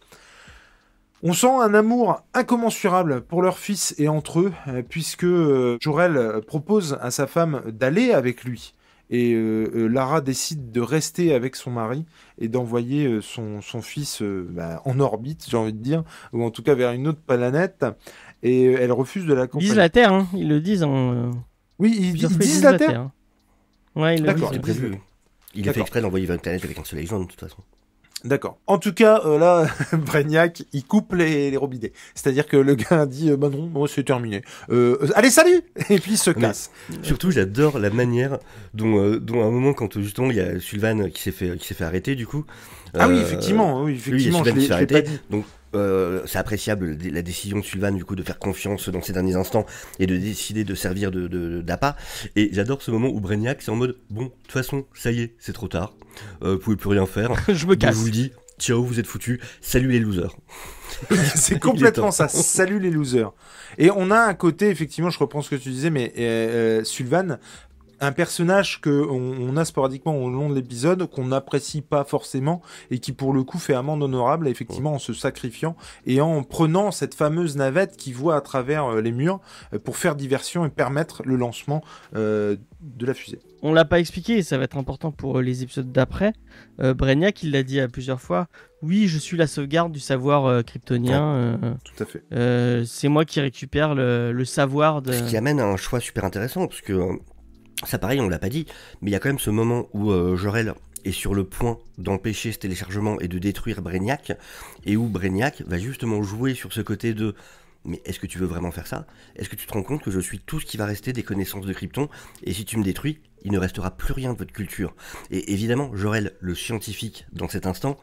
On sent un amour incommensurable pour leur fils et entre eux, euh, puisque euh, Jorel propose à sa femme d'aller avec lui. Et euh, Lara décide de rester avec son mari et d'envoyer son, son, fils bah, en orbite, j'ai envie de dire, ou en tout cas vers une autre planète. Et elle refuse de l'accompagner. Ils disent la Terre, hein. ils le disent en. Oui, ils, disent, la, Terre. Hein. Ouais, ils le disent. Il a fait exprès d'envoyer une planète avec un soleil jaune, de toute façon. D'accord. En tout cas, euh, là, Brignac, il coupe les, les robinets. C'est-à-dire que le gars dit, euh, bah non, moi c'est terminé. Euh, allez, salut Et puis il se casse. surtout, j'adore la manière dont, euh, dont à un moment, quand justement il y a Sylvain qui s'est fait, qui s'est fait arrêter, du coup. Ah oui, effectivement, oui, effectivement. Lui, il je l'ai, Donc, euh, c'est appréciable la décision de Sylvain du coup de faire confiance dans ces derniers instants et de décider de servir de d'appât. Et j'adore ce moment où Brignac c'est en mode bon, de toute façon, ça y est, c'est trop tard. Euh, vous pouvez plus rien faire. je me casse. Je vous le dis, ciao, vous êtes foutus. Salut les losers. c'est complètement ça. Salut les losers. Et on a un côté, effectivement, je reprends ce que tu disais, mais euh, euh Sylvain un personnage que on, a sporadiquement au long de l'épisode qu'on n'apprécie pas forcément et qui pour le coup fait amende honorable effectivement en se sacrifiant et en prenant cette fameuse navette qui voit à travers euh, les murs euh, pour faire diversion et permettre le lancement euh, de la fusée. On l'a pas expliqué et ça va être important pour les épisodes d'après. Euh, il l'a dit à plusieurs fois. Oui, je suis la sauvegarde du savoir kryptonien. tout à fait. c'est moi qui récupère le, savoir de. Ce qui amène à un choix super intéressant parce que ça pareil, on l'a pas dit, mais il y a quand même ce moment où euh, Jorel est sur le point d'empêcher ce téléchargement et de détruire Brainiac, et où Brainiac va justement jouer sur ce côté de mais est-ce que tu veux vraiment faire ça? Est-ce que tu te rends compte que je suis tout ce qui va rester des connaissances de Krypton? Et si tu me détruis, il ne restera plus rien de votre culture. Et évidemment, Jorel, le scientifique, dans cet instant,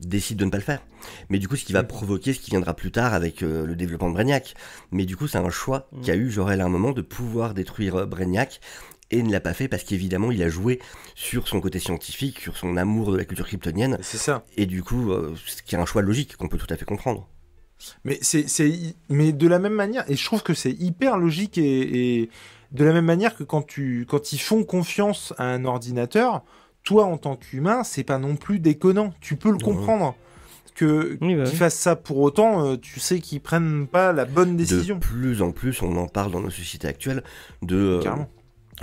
décide de ne pas le faire. Mais du coup, ce qui va provoquer ce qui viendra plus tard avec euh, le développement de Brainiac. Mais du coup, c'est un choix mm. qu'a eu Jorel à un moment de pouvoir détruire euh, Brainiac et ne l'a pas fait parce qu'évidemment il a joué sur son côté scientifique, sur son amour de la culture kryptonienne. C'est ça. Et du coup, euh, ce qui est un choix logique qu'on peut tout à fait comprendre. Mais c'est, mais de la même manière, et je trouve que c'est hyper logique et, de la même manière que quand tu, quand ils font confiance à un ordinateur, toi en tant qu'humain, c'est pas non plus déconnant. Tu peux le comprendre que bah qu'ils fassent ça pour autant, euh, tu sais qu'ils prennent pas la bonne décision. De plus en plus, on en parle dans nos sociétés actuelles de euh,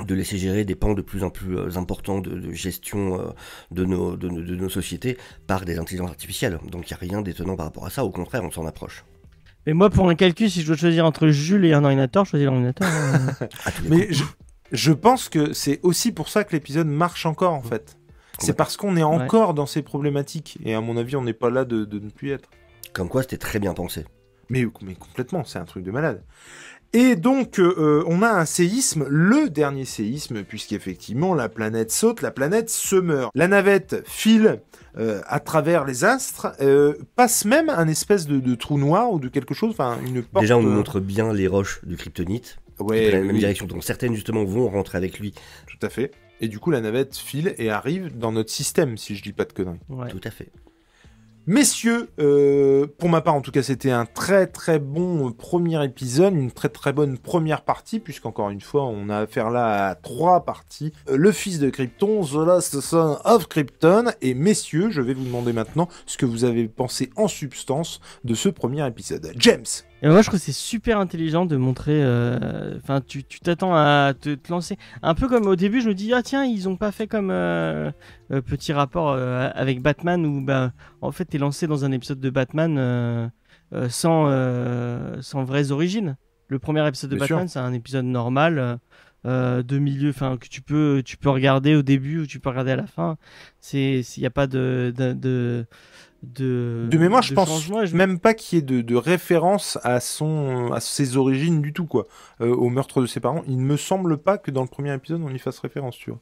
de laisser gérer des pans de plus en plus euh, importants de, gestion euh, de, nos, de, nos sociétés par des intelligences artificielles. Donc il n'y a rien d'étonnant par rapport à ça, au contraire, on s'en approche. Mais moi, pour un calcul, si je dois choisir entre Jules et un ordinateur, je choisis l'ordinateur. Hein. Mais je, pense que c'est aussi pour ça que l'épisode marche encore, en fait. C'est parce qu'on est encore dans ces problématiques. Et à mon avis, on n'est pas là de, ne plus être. Comme quoi, c'était très bien pensé. Mais, mais complètement, c'est un truc de malade. Et donc, euh, euh, on a un séisme, le dernier séisme, puisqu'effectivement, la planète saute, la planète se meurt. La navette file euh, à travers les astres, passe même un espèce de, trou noir ou de quelque chose, enfin, une porte... Déjà, on nous montre bien les roches du kryptonite. Ouais, dans la même direction. Donc, certaines, justement, vont rentrer avec lui. Tout à fait. Et du coup, la navette file et arrive dans notre système, si je dis pas de conneries. Tout à fait. Messieurs, euh, pour ma part en tout cas, c'était un très très bon premier épisode, une très très bonne première partie, puisqu'encore une fois, on a affaire là à trois parties. Euh, le fils de Krypton, The Last Son of Krypton, et messieurs, je vais vous demander maintenant ce que vous avez pensé en substance de ce premier épisode. James et moi, je trouve que c'est super intelligent de montrer. Euh, enfin, tu t'attends à te, lancer. Un peu comme au début, je me dis, ah tiens, ils ont pas fait comme euh, euh, petit rapport avec Batman où, bah, en fait, t'es lancé dans un épisode de Batman sans, sans vraies origines. Le premier épisode de Batman, c'est un épisode normal. de milieu, enfin que tu peux, tu peux regarder au début ou tu peux regarder à la fin. C'est, il n'y a pas de, de de, de mémoire, je pense même pas qu'il y ait de, de, référence à son à ses origines du tout quoi, euh, au meurtre de ses parents. Il ne me semble pas que dans le premier épisode on y fasse référence, tu vois.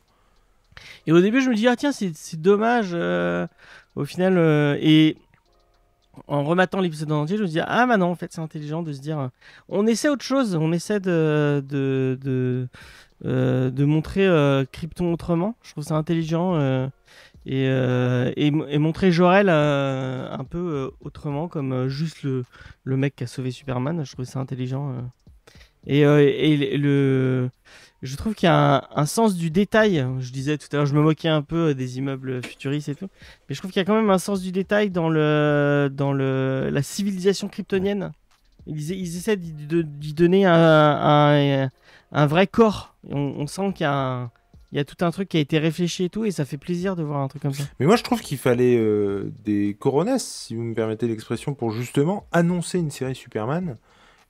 Et au début je me dis ah tiens c'est dommage euh, au final euh, et en rematant l'épisode en entier je me dis ah bah non en fait c'est intelligent de se dire on essaie autre chose, on essaie de de de, de montrer Krypton autrement. Je trouve ça intelligent euh, et, et, montrer Jorel euh, un peu euh, autrement, comme juste le, le, mec qui a sauvé Superman. Je trouvais ça intelligent. Et, et, le, je trouve qu'il y a un, un sens du détail. Je disais tout à l'heure, je me moquais un peu des immeubles futuristes et tout, mais je trouve qu'il y a quand même un sens du détail dans le dans le la civilisation kryptonienne. Ils, ils essaient d'y donner un, un, un vrai corps. On, on sent qu'il y a un- il y a tout un truc qui a été réfléchi et tout, et ça fait plaisir de voir un truc comme ça. Mais moi, je trouve qu'il fallait euh, des coronesses, si vous me permettez l'expression, pour justement annoncer une série Superman.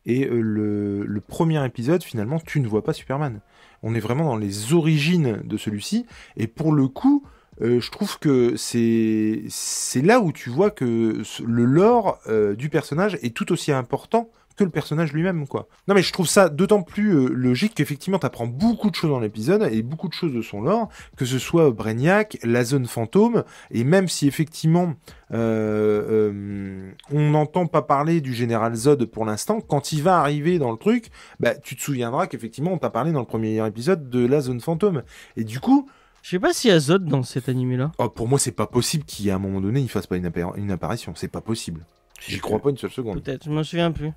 Et euh, le, premier épisode, finalement, tu ne vois pas Superman. On est vraiment dans les origines de celui-ci. Et pour le coup, euh, je trouve que c'est là où tu vois que le lore du personnage est tout aussi important que le personnage lui-même, quoi. Non, mais je trouve ça d'autant plus euh, logique qu'effectivement, t'apprends beaucoup de choses dans l'épisode et beaucoup de choses de son lore, que ce soit Brainiac, la zone fantôme, et même si effectivement euh, euh, on n'entend pas parler du général Zod pour l'instant, quand il va arriver dans le truc, bah, tu te souviendras qu'effectivement on t'a parlé dans le premier épisode de la zone fantôme. Et du coup, Je sais pas s'il y a Zod dans cet animé-là. oh, pour moi c'est pas possible qu'à un moment donné il fasse pas une, appara- une apparition, c'est pas possible. J'y crois pas une seule seconde. Peut-être, je m'en souviens plus.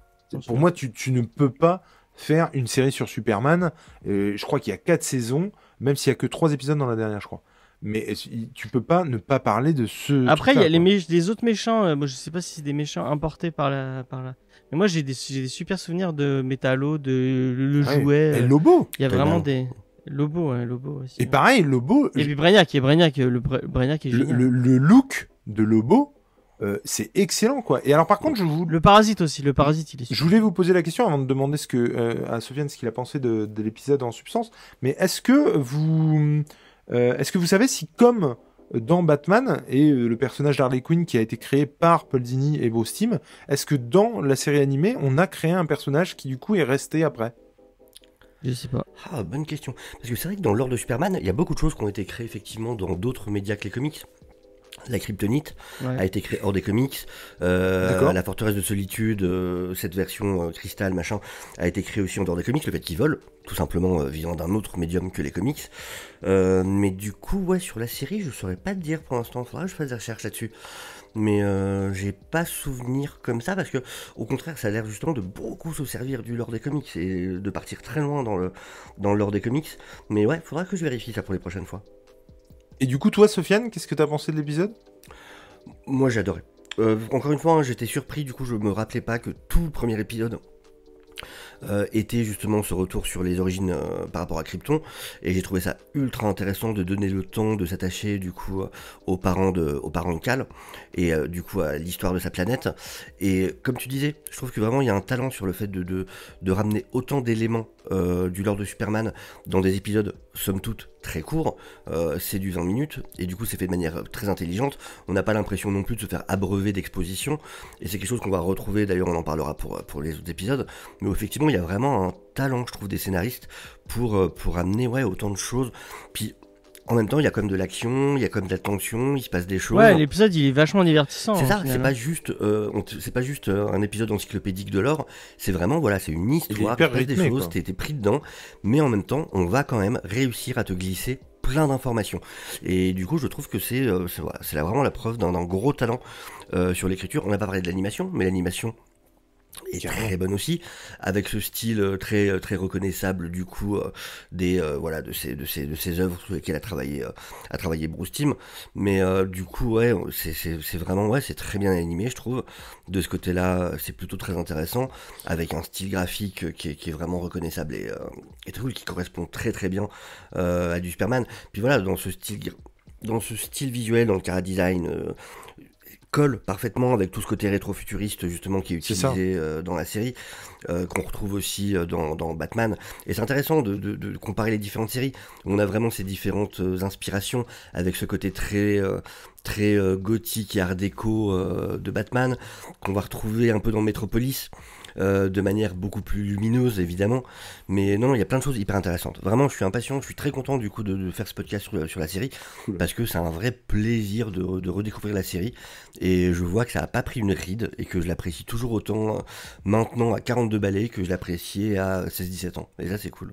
Pour moi, tu, tu ne peux pas faire une série sur Superman. Euh, je crois qu'il y a quatre saisons, même s'il y a que trois épisodes dans la dernière, je crois. Mais tu peux pas ne pas parler de ce. Après, il y a les, autres méchants. euh, moi, je sais pas si c'est des méchants importés par la. Par la... Mais moi, j'ai des, j'ai des super souvenirs de Metallo, de le, le Ouais. jouet. Et euh, Lobo. Il y a vraiment bien. des. Lobo, ouais, Lobo aussi. Et pareil, Lobo. Et puis Brainiac, et Brainiac, euh, le Bra- Brainiac est le- le look de Lobo, euh, c'est excellent, quoi. Et alors, par contre, je vous, Le parasite aussi, le parasite, il est Je voulais vous poser la question avant de demander ce que euh, à Sofiane ce qu'il a pensé de, de l'épisode en substance. Mais est-ce que vous euh, est-ce que vous savez si comme dans Batman et le personnage d'Harley Quinn qui a été créé par Paul Dini et Bruce Timm, est-ce que dans la série animée on a créé un personnage qui du coup est resté après? Je sais pas. Ah, bonne question. Parce que c'est vrai que dans l'ordre de Superman, il y a beaucoup de choses qui ont été créées effectivement dans d'autres médias que les comics. La kryptonite Ouais. a été créée hors des comics. Euh, la forteresse de solitude, euh, cette version euh, cristal, machin, a été créée aussi en dehors des comics. Le fait qu'ils volent, tout simplement euh, visant d'un autre médium que les comics. Mais du coup, ouais, sur la série, je saurais pas te dire pour l'instant. Faudra que je fasse des recherches là-dessus. Mais j'ai pas souvenir comme ça parce que, au contraire, ça a l'air justement de beaucoup se servir du lore des comics et de partir très loin dans le dans le lore des comics. Mais ouais, faudra que je vérifie ça pour les prochaines fois. Et du coup toi Sofiane, qu'est-ce que t'as pensé de l'épisode? Moi, j'adorais. Euh, encore une fois, hein, j'étais surpris, du coup, je me rappelais pas que tout le premier épisode euh, était justement ce retour sur les origines euh, par rapport à Krypton, et j'ai trouvé ça ultra intéressant de donner le temps de s'attacher, du coup, aux parents de, aux Cal, et du coup à l'histoire de sa planète. Et comme tu disais, je trouve que vraiment il y a un talent sur le fait de, de, ramener autant d'éléments du lore de Superman dans des épisodes, somme toute, très courts. Euh, c'est du 20 minutes, et du coup c'est fait de manière euh, très intelligente. On n'a pas l'impression non plus de se faire abreuver d'exposition, et c'est quelque chose qu'on va retrouver, d'ailleurs on en parlera pour, pour les autres épisodes, mais effectivement il y a vraiment un talent, je trouve, des scénaristes pour, euh, amener autant de choses. Puis en même temps, il y a comme de l'action, il y a comme de la tension, il se passe des choses. Ouais, l'épisode il est vachement divertissant. C'est hein, ça, c'est pas juste, euh, c'est pas juste euh, un épisode encyclopédique de l'or. C'est vraiment, voilà, c'est une histoire, il se passe des choses, t'es pris dedans, mais en même temps, on va quand même réussir à te glisser plein d'informations. Et du coup, je trouve que c'est, euh, c'est voilà, vraiment la preuve d'un d'un gros talent euh, sur l'écriture. On n'a pas parlé de l'animation, mais l'animation est très bonne aussi, avec ce style euh, très euh, très reconnaissable du coup euh, des euh, voilà de ces de ces de ces œuvres sur lesquelles a travaillé euh, a travaillé Bruce Timm. Mais du coup ouais c'est vraiment ouais c'est très bien animé je trouve. De ce côté-là c'est plutôt très intéressant avec un style graphique qui est, qui est vraiment reconnaissable et, et très cool qui correspond très très bien à du Superman. Puis voilà dans ce style dans ce style visuel dans le cara design euh, colle parfaitement avec tout ce côté rétro-futuriste justement qui est utilisé euh, dans la série, euh, qu'on retrouve aussi euh, dans, dans Batman. Et c'est intéressant de, de- de comparer les différentes séries. où On a vraiment ces différentes inspirations avec ce côté très euh, très euh, gothique et art déco euh, de Batman qu'on va retrouver un peu dans Metropolis. Euh, de manière beaucoup plus lumineuse évidemment mais non non, il y a plein de choses hyper intéressantes vraiment je suis impatient je suis très content du coup de, de faire ce podcast sur, sur la série Cool. parce que c'est un vrai plaisir de, de redécouvrir la série et je vois que ça a pas pris une ride et que je l'apprécie toujours autant maintenant à 42 balais que je l'appréciais à 16-17 ans. Et ça, c'est cool.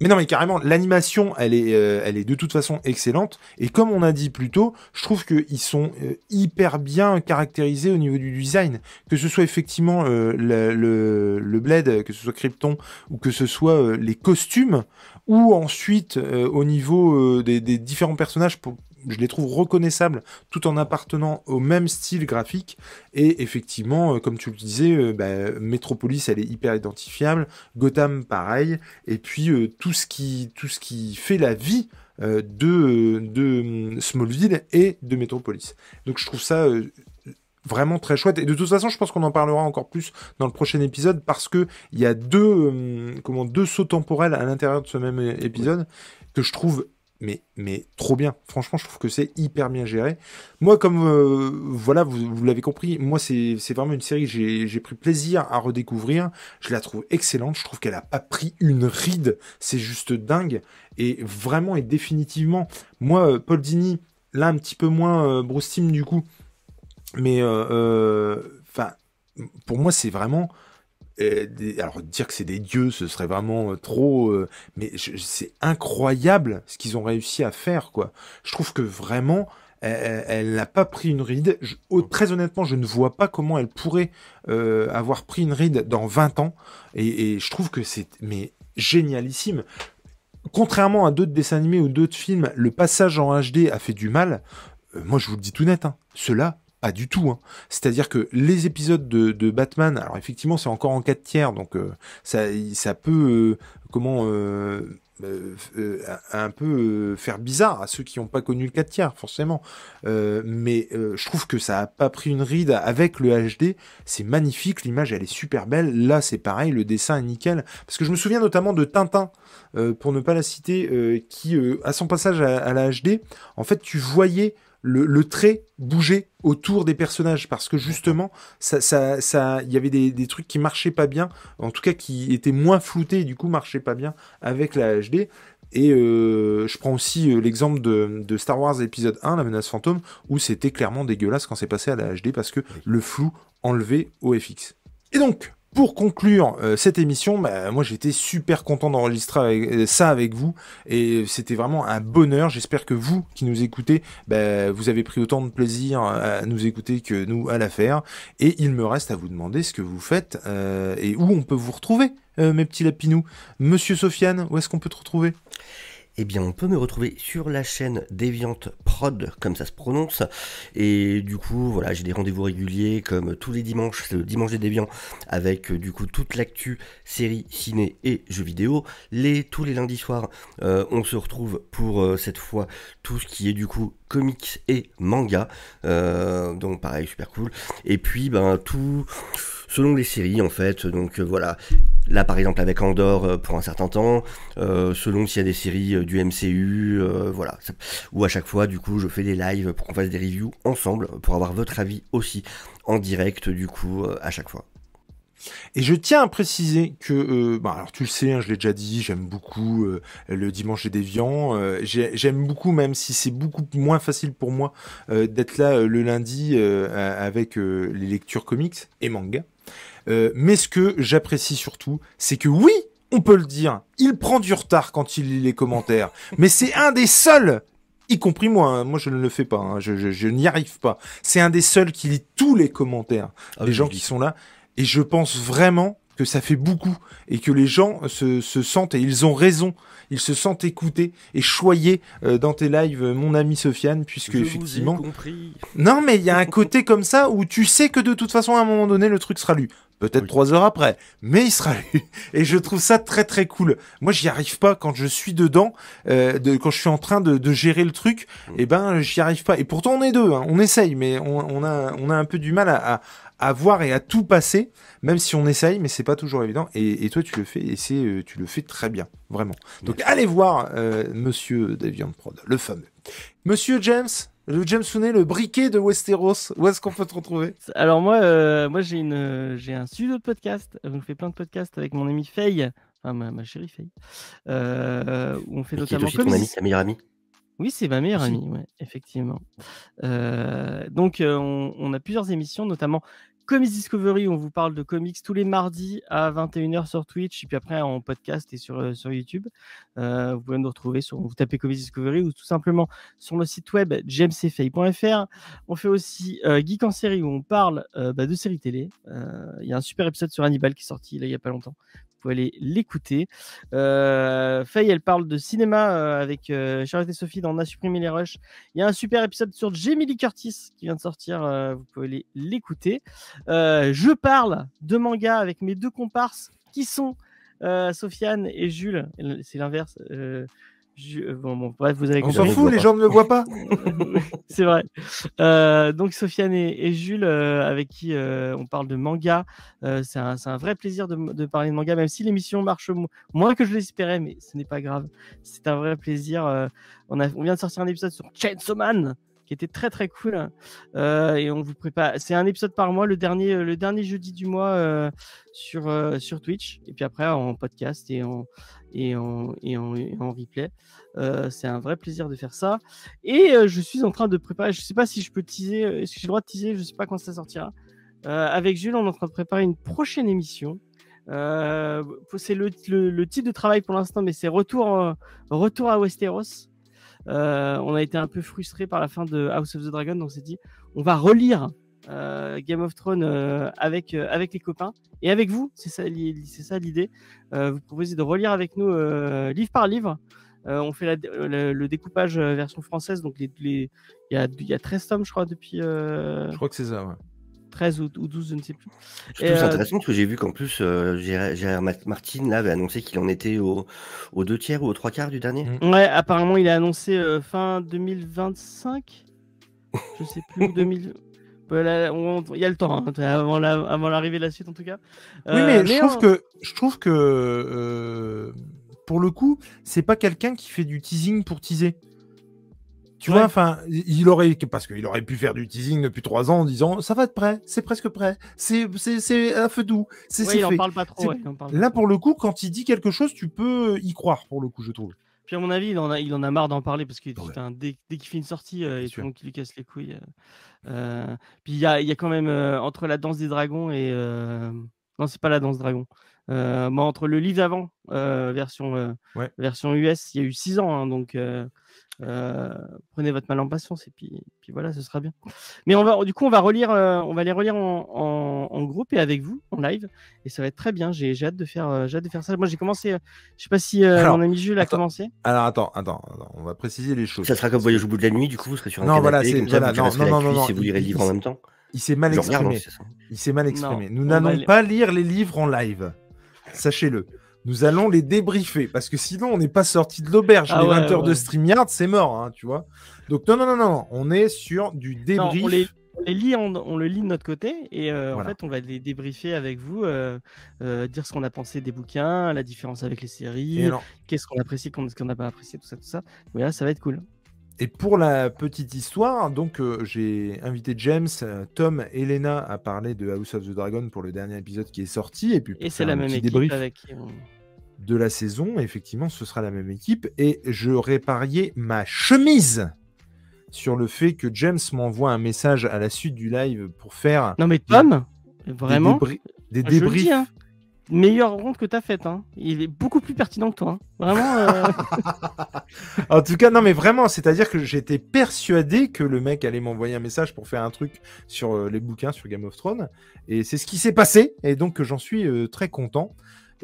Mais non, mais carrément, l'animation, elle est, euh, elle est de toute façon excellente. Et comme on a dit plus tôt, je trouve qu'ils sont euh, hyper bien caractérisés au niveau du design. Que ce soit effectivement euh, le, le, le, bled, que ce soit Krypton, ou que ce soit les costumes, ou ensuite au niveau des, différents personnages pour je les trouve reconnaissables tout en appartenant au même style graphique. Et effectivement, euh, comme tu le disais, euh, bah, Metropolis, elle est hyper identifiable. Gotham, pareil. Et puis euh, tout ce qui fait la vie de de Smallville et de Metropolis. Donc je trouve ça vraiment très chouette. Et de toute façon, je pense qu'on en parlera encore plus dans le prochain épisode parce que il y a deux, comment, deux sauts temporels à l'intérieur de ce même épisode que je trouve mais, mais trop bien. Franchement, je trouve que c'est hyper bien géré. Moi, comme euh, voilà, vous, l'avez compris, moi c'est vraiment une série que j'ai pris plaisir à redécouvrir. Je la trouve excellente. Je trouve qu'elle a pas pris une ride. C'est juste dingue. Et vraiment et définitivement, moi, euh, Paul Dini, là un petit peu moins euh, Bruce du coup, mais euh, enfin, pour moi c'est vraiment alors dire que c'est des dieux, ce serait vraiment euh, trop. Euh, mais c'est incroyable ce qu'ils ont réussi à faire, quoi. Je trouve que vraiment, elle n'a pas pris une ride. très honnêtement, je ne vois pas comment elle pourrait euh, avoir pris une ride dans 20 ans. Et, je trouve que c'est mais génialissime. Contrairement à d'autres dessins animés ou d'autres films, le passage en HD a fait du mal. moi, je vous le dis tout net, hein, cela du tout. Hein. C'est-à-dire que les épisodes de, Batman, alors effectivement c'est encore en 4 tiers, donc euh, ça, ça peut euh, comment euh, un peu faire bizarre à ceux qui n'ont pas connu le 4 tiers, forcément. mais je trouve que ça a pas pris une ride avec le HD. C'est magnifique, l'image elle est super belle. Là c'est pareil, le dessin est nickel. Parce que je me souviens notamment de Tintin, pour ne pas la citer, qui à son passage à, à la HD, en fait tu voyais le, trait bougeait autour des personnages parce que justement ça ça ça il y avait des, trucs qui marchaient pas bien en tout cas qui étaient moins floutés et du coup marchaient pas bien avec la HD et euh, je prends aussi euh, l'exemple de, de, Star Wars épisode 1 la menace fantôme où c'était clairement dégueulasse quand c'est passé à la HD parce que le flou enlevé au FX et donc pour conclure euh, cette émission, bah, moi j'étais super content d'enregistrer euh, ça avec vous et c'était vraiment un bonheur. J'espère que vous qui nous écoutez, bah, vous avez pris autant de plaisir à nous écouter que nous à la faire. Et il me reste à vous demander ce que vous faites euh, et où on peut vous retrouver, mes petits lapinous. Monsieur Sofiane, où est-ce qu'on peut te retrouver? Eh bien, on peut me retrouver sur la chaîne Déviante Prod, comme ça se prononce. Et du coup, voilà, j'ai des rendez-vous réguliers, comme tous les dimanches, le dimanche des déviants, avec du coup toute l'actu série, ciné et jeux vidéo. Les, tous les lundis soirs, euh, on se retrouve pour euh, cette fois tout ce qui est du coup comics et manga. Euh, donc pareil, super cool. Et puis, ben, tout selon les séries en fait. Donc euh, voilà, là par exemple avec Andorre euh, pour un certain temps, euh, selon s'il y a des séries du MCU, voilà. Ou à chaque fois du coup je fais des lives pour qu'on fasse des reviews ensemble pour avoir votre avis aussi en direct du coup à chaque fois. Et je tiens à préciser que, bah, alors tu le sais, hein, je l'ai déjà dit, j'aime beaucoup le dimanche des déviants. J'aime beaucoup, même si c'est beaucoup moins facile pour moi d'être là le lundi avec les lectures comics et manga. Mais ce que j'apprécie surtout, c'est que oui, on peut le dire, il prend du retard quand il lit les commentaires, mais c'est un des seuls y compris moi, hein. moi je ne le fais pas, hein. je, n'y arrive pas. C'est un des seuls qui lit tous les commentaires ah des gens qui sont là. Et je pense vraiment que ça fait beaucoup et que les gens se, se sentent, et ils ont raison, ils se sentent écoutés et choyés euh, dans tes lives, mon ami Sofiane, puisque effectivement... Non mais il y a un côté comme ça où tu sais que de toute façon à un moment donné le truc sera lu. Peut-être trois heures après, mais il sera lu. Et je trouve ça très très cool. Moi, j'y arrive pas quand je suis dedans, euh, de, quand je suis en train de, de gérer le truc. Mm. Et eh ben, j'y arrive pas. Et pourtant, on est deux. Hein. On essaye, mais on, on, a on a un peu du mal à, à voir et à tout passer, même si on essaye, mais c'est pas toujours évident. Et, toi, tu le fais, et c'est, euh, tu le fais très bien, vraiment. Donc, allez voir euh, Monsieur Davian Prod, le fameux. Monsieur James, le James Sounet, le briquet de Westeros, où est-ce qu'on peut te retrouver? Alors moi, euh, moi j'ai une, j'ai un studio de podcast. On fait plein de podcasts avec mon ami Faye, enfin ma, chérie Faye, où on fait notamment. Qui est aussi ton ami, ta meilleure amie. Oui, c'est ma meilleure amie, ouais, effectivement. donc, on, a plusieurs émissions, notamment Comics Discovery, on vous parle de comics tous les mardis à 21h sur Twitch, et puis après en podcast et sur, euh, sur YouTube. Vous pouvez nous retrouver sur, vous tapez Comics Discovery ou tout simplement sur le site web jamesfay.fr. On fait aussi Geek en série où on parle bah, de séries télé. Il y a un super épisode sur Hannibal qui est sorti il n'y a pas longtemps aller l'écouter. Euh, Faye, elle parle de cinéma euh, avec euh, Charlotte et Sophie dans On a supprimé les rushs. Il y a un super épisode sur Jamie Lee Curtis qui vient de sortir. Euh, vous pouvez aller l'écouter. je parle de manga avec mes deux comparses qui sont Sofiane et Jules. C'est l'inverse. Euh, bon, bref, vous avez On s'en fout, les gens ne le voient pas. c'est vrai. Euh, donc, Sofiane et, Jules, euh, avec qui on parle de manga. c'est un, un, vrai plaisir de, de, parler de manga, même si l'émission marche moins que je l'espérais, mais ce n'est pas grave. C'est un vrai plaisir. on, a, on vient de sortir un épisode sur Chainsaw Man qui était très très cool. et on vous prépare. C'est un épisode par mois, le dernier, le dernier jeudi du mois sur, sur Twitch. Et puis après en podcast et en, et en, et en, replay. Euh, c'est un vrai plaisir de faire ça. Et euh, je suis en train de préparer, je ne sais pas si je peux teaser, euh, est-ce que j'ai le droit de teaser, je ne sais pas quand ça sortira. avec Jules, on est en train de préparer une prochaine émission. c'est le, le, titre de travail pour l'instant, mais c'est retour, retour à Westeros. On a été un peu frustré par la fin de House of the Dragon, donc on s'est dit, on va relire euh, Game of Thrones euh, avec, euh, avec les copains et avec vous. C'est ça, ça l'idée. vous proposez de relire avec nous livre par livre. on fait le découpage version française, donc il les, y, a, y a 13 tomes, je crois, depuis. Je crois que c'est ça, ouais. 13 ou, 12, je ne sais plus. C'est intéressant parce que j'ai vu qu'en plus, Gérard Martin là, avait annoncé qu'il en était aux au deux tiers ou aux trois quarts du dernier. Mm. Ouais, apparemment, il a annoncé fin 2025. Je sais plus, 2000. Il y a le temps, hein, avant l'arrivée de la suite en tout cas. oui, mais, euh, je, trouve que, je trouve que euh, pour le coup, c'est pas quelqu'un qui fait du teasing pour teaser. Tu vois, enfin, il aurait, parce qu'il aurait pu faire du teasing depuis trois ans en disant ça va être prêt, c'est presque prêt, c'est un feu doux, c'est ouais, il en parle pas trop. Là, pour le coup, quand il dit quelque chose, tu peux y croire, pour le coup, je trouve. Puis à mon avis, il en a, il en a marre d'en parler parce que dès, dès qu'il fait une sortie, euh, il tout le monde qui lui casse les couilles. Euh, euh, puis il y a, y a, quand même entre la danse des dragons et non, c'est pas la danse dragon. mais entre le livre d'avant, version version US, il y a eu six ans, hein, donc euh, prenez votre mal en patience et puis, puis voilà, ce sera bien. Mais on va, du coup, on va relire, euh, on va les relire en, en, groupe et avec vous en live, et ça va être très bien. J'ai hâte de faire, euh, j'ai hâte de faire ça. Moi, j'ai commencé. je sais pas si mon ami Jules a commencé. Alors attends, attends, on va préciser les choses. Ça sera comme voyage au bout de la nuit. Du coup, vous serez sur un non, canapé, voilà, c'est voilà, non, non, non, non, non, si vous lirez le livre en même temps. Il s'est mal exprimé. il s'est mal exprimé. Nous n'allons pas lire les livres en live. Sachez-le nous allons les débriefer parce que sinon on n'est pas sorti de l'auberge. Ah les 20 heures de StreamYard, c'est mort, hein, tu vois. Donc non, non, non, non, on est sur du débrief. on, les, lit, on, le lit de notre côté et euh, en fait on va les débriefer avec vous, euh, euh, dire ce qu'on a pensé des bouquins, la différence avec les séries, qu'est-ce qu'on apprécie, qu'est-ce qu'on n'a pas apprécié, tout ça, tout ça. Voilà, ça va être cool. Et pour la petite histoire, donc j'ai invité James, Tom et Lena à parler de House of the Dragon pour le dernier épisode qui est sorti. Et puis et c'est la même équipe avec qui on de la saison. Effectivement, ce sera la même équipe. Et je répariais ma chemise sur le fait que James m'envoie un message à la suite du live pour faire. Non, mais Tom, vraiment Des, débriefs. Hein. Meilleure ronde que tu as faite. Hein. Il est beaucoup plus pertinent que toi. Hein. Vraiment. Euh. en tout cas, non, mais vraiment, c'est-à-dire que j'étais persuadé que le mec allait m'envoyer un message pour faire un truc sur euh, les bouquins sur Game of Thrones. Et c'est ce qui s'est passé. Et donc, j'en suis euh, très content.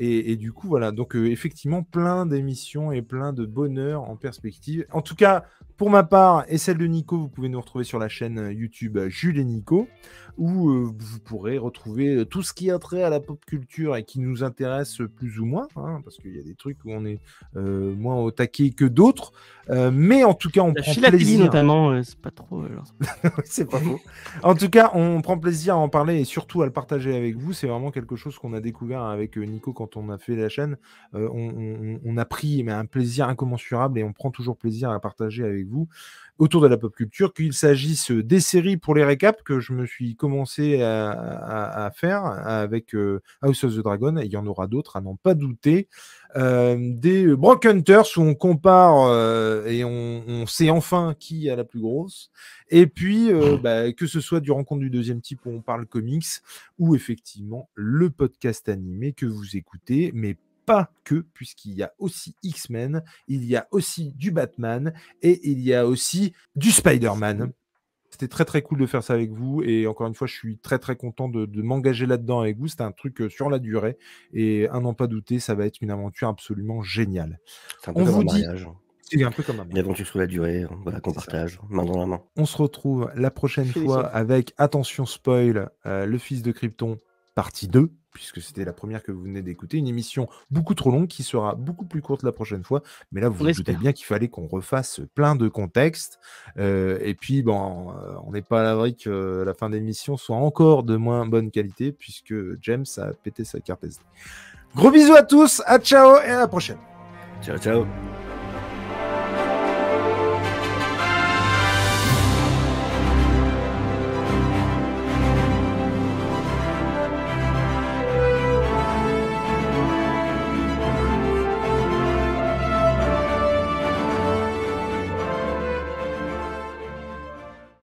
Et, du coup, voilà. Donc, effectivement, plein d'émissions et plein de bonheur en perspective. En tout cas, pour ma part et celle de Nico, vous pouvez nous retrouver sur la chaîne euh, YouTube Jules et Nico, où euh, vous pourrez retrouver tout ce qui a trait à la pop culture et qui nous intéresse plus ou moins, hein, parce qu'il y a des trucs où on est moins au taquet que d'autres. mais en tout cas, on prend plaisir. notamment, c'est pas trop. c'est pas faux. En tout cas, on prend plaisir à en parler et surtout à le partager avec vous. C'est vraiment quelque chose qu'on a découvert avec Nico quand on a fait la chaîne, euh, on, a pris mais un plaisir incommensurable et on prend toujours plaisir à partager avec vous autour de la pop culture, qu'il s'agisse des séries pour les récaps que je me suis commencé à, faire avec euh, House of the Dragon, et il y en aura d'autres à n'en pas douter. Euh, des Brock Hunters où on compare euh, et on, sait enfin qui a la plus grosse. Et puis, bah, que ce soit du rencontre du deuxième type où on parle comics, ou effectivement le podcast animé que vous écoutez, mais pas que, puisqu'il y a aussi X-Men, il y a aussi du Batman et il y a aussi du Spider-Man. C'était très très cool de faire ça avec vous et encore une fois, je suis très très content de, m'engager là-dedans avec vous. C'était un truc euh, sur la durée et un n'en pas douter, ça va être une aventure absolument géniale. C'est un peu On comme vous un mariage. C'est un peu comme un Une aventure sur la durée, voilà, qu'on partage, main dans la main. On se retrouve la prochaine fois avec, attention spoil, euh, le fils de Krypton, partie 2 puisque c'était la première que vous venez d'écouter, une émission beaucoup trop longue qui sera beaucoup plus courte la prochaine fois. Mais là, vous vous doutez bien qu'il fallait qu'on refasse plein de contextes. Euh, et puis, bon, euh, on n'est pas à l'abri que la fin d'émission soit encore de moins bonne qualité, puisque James a pété sa carte SD. Gros bisous à tous, à ciao et à la prochaine. Ciao, ciao.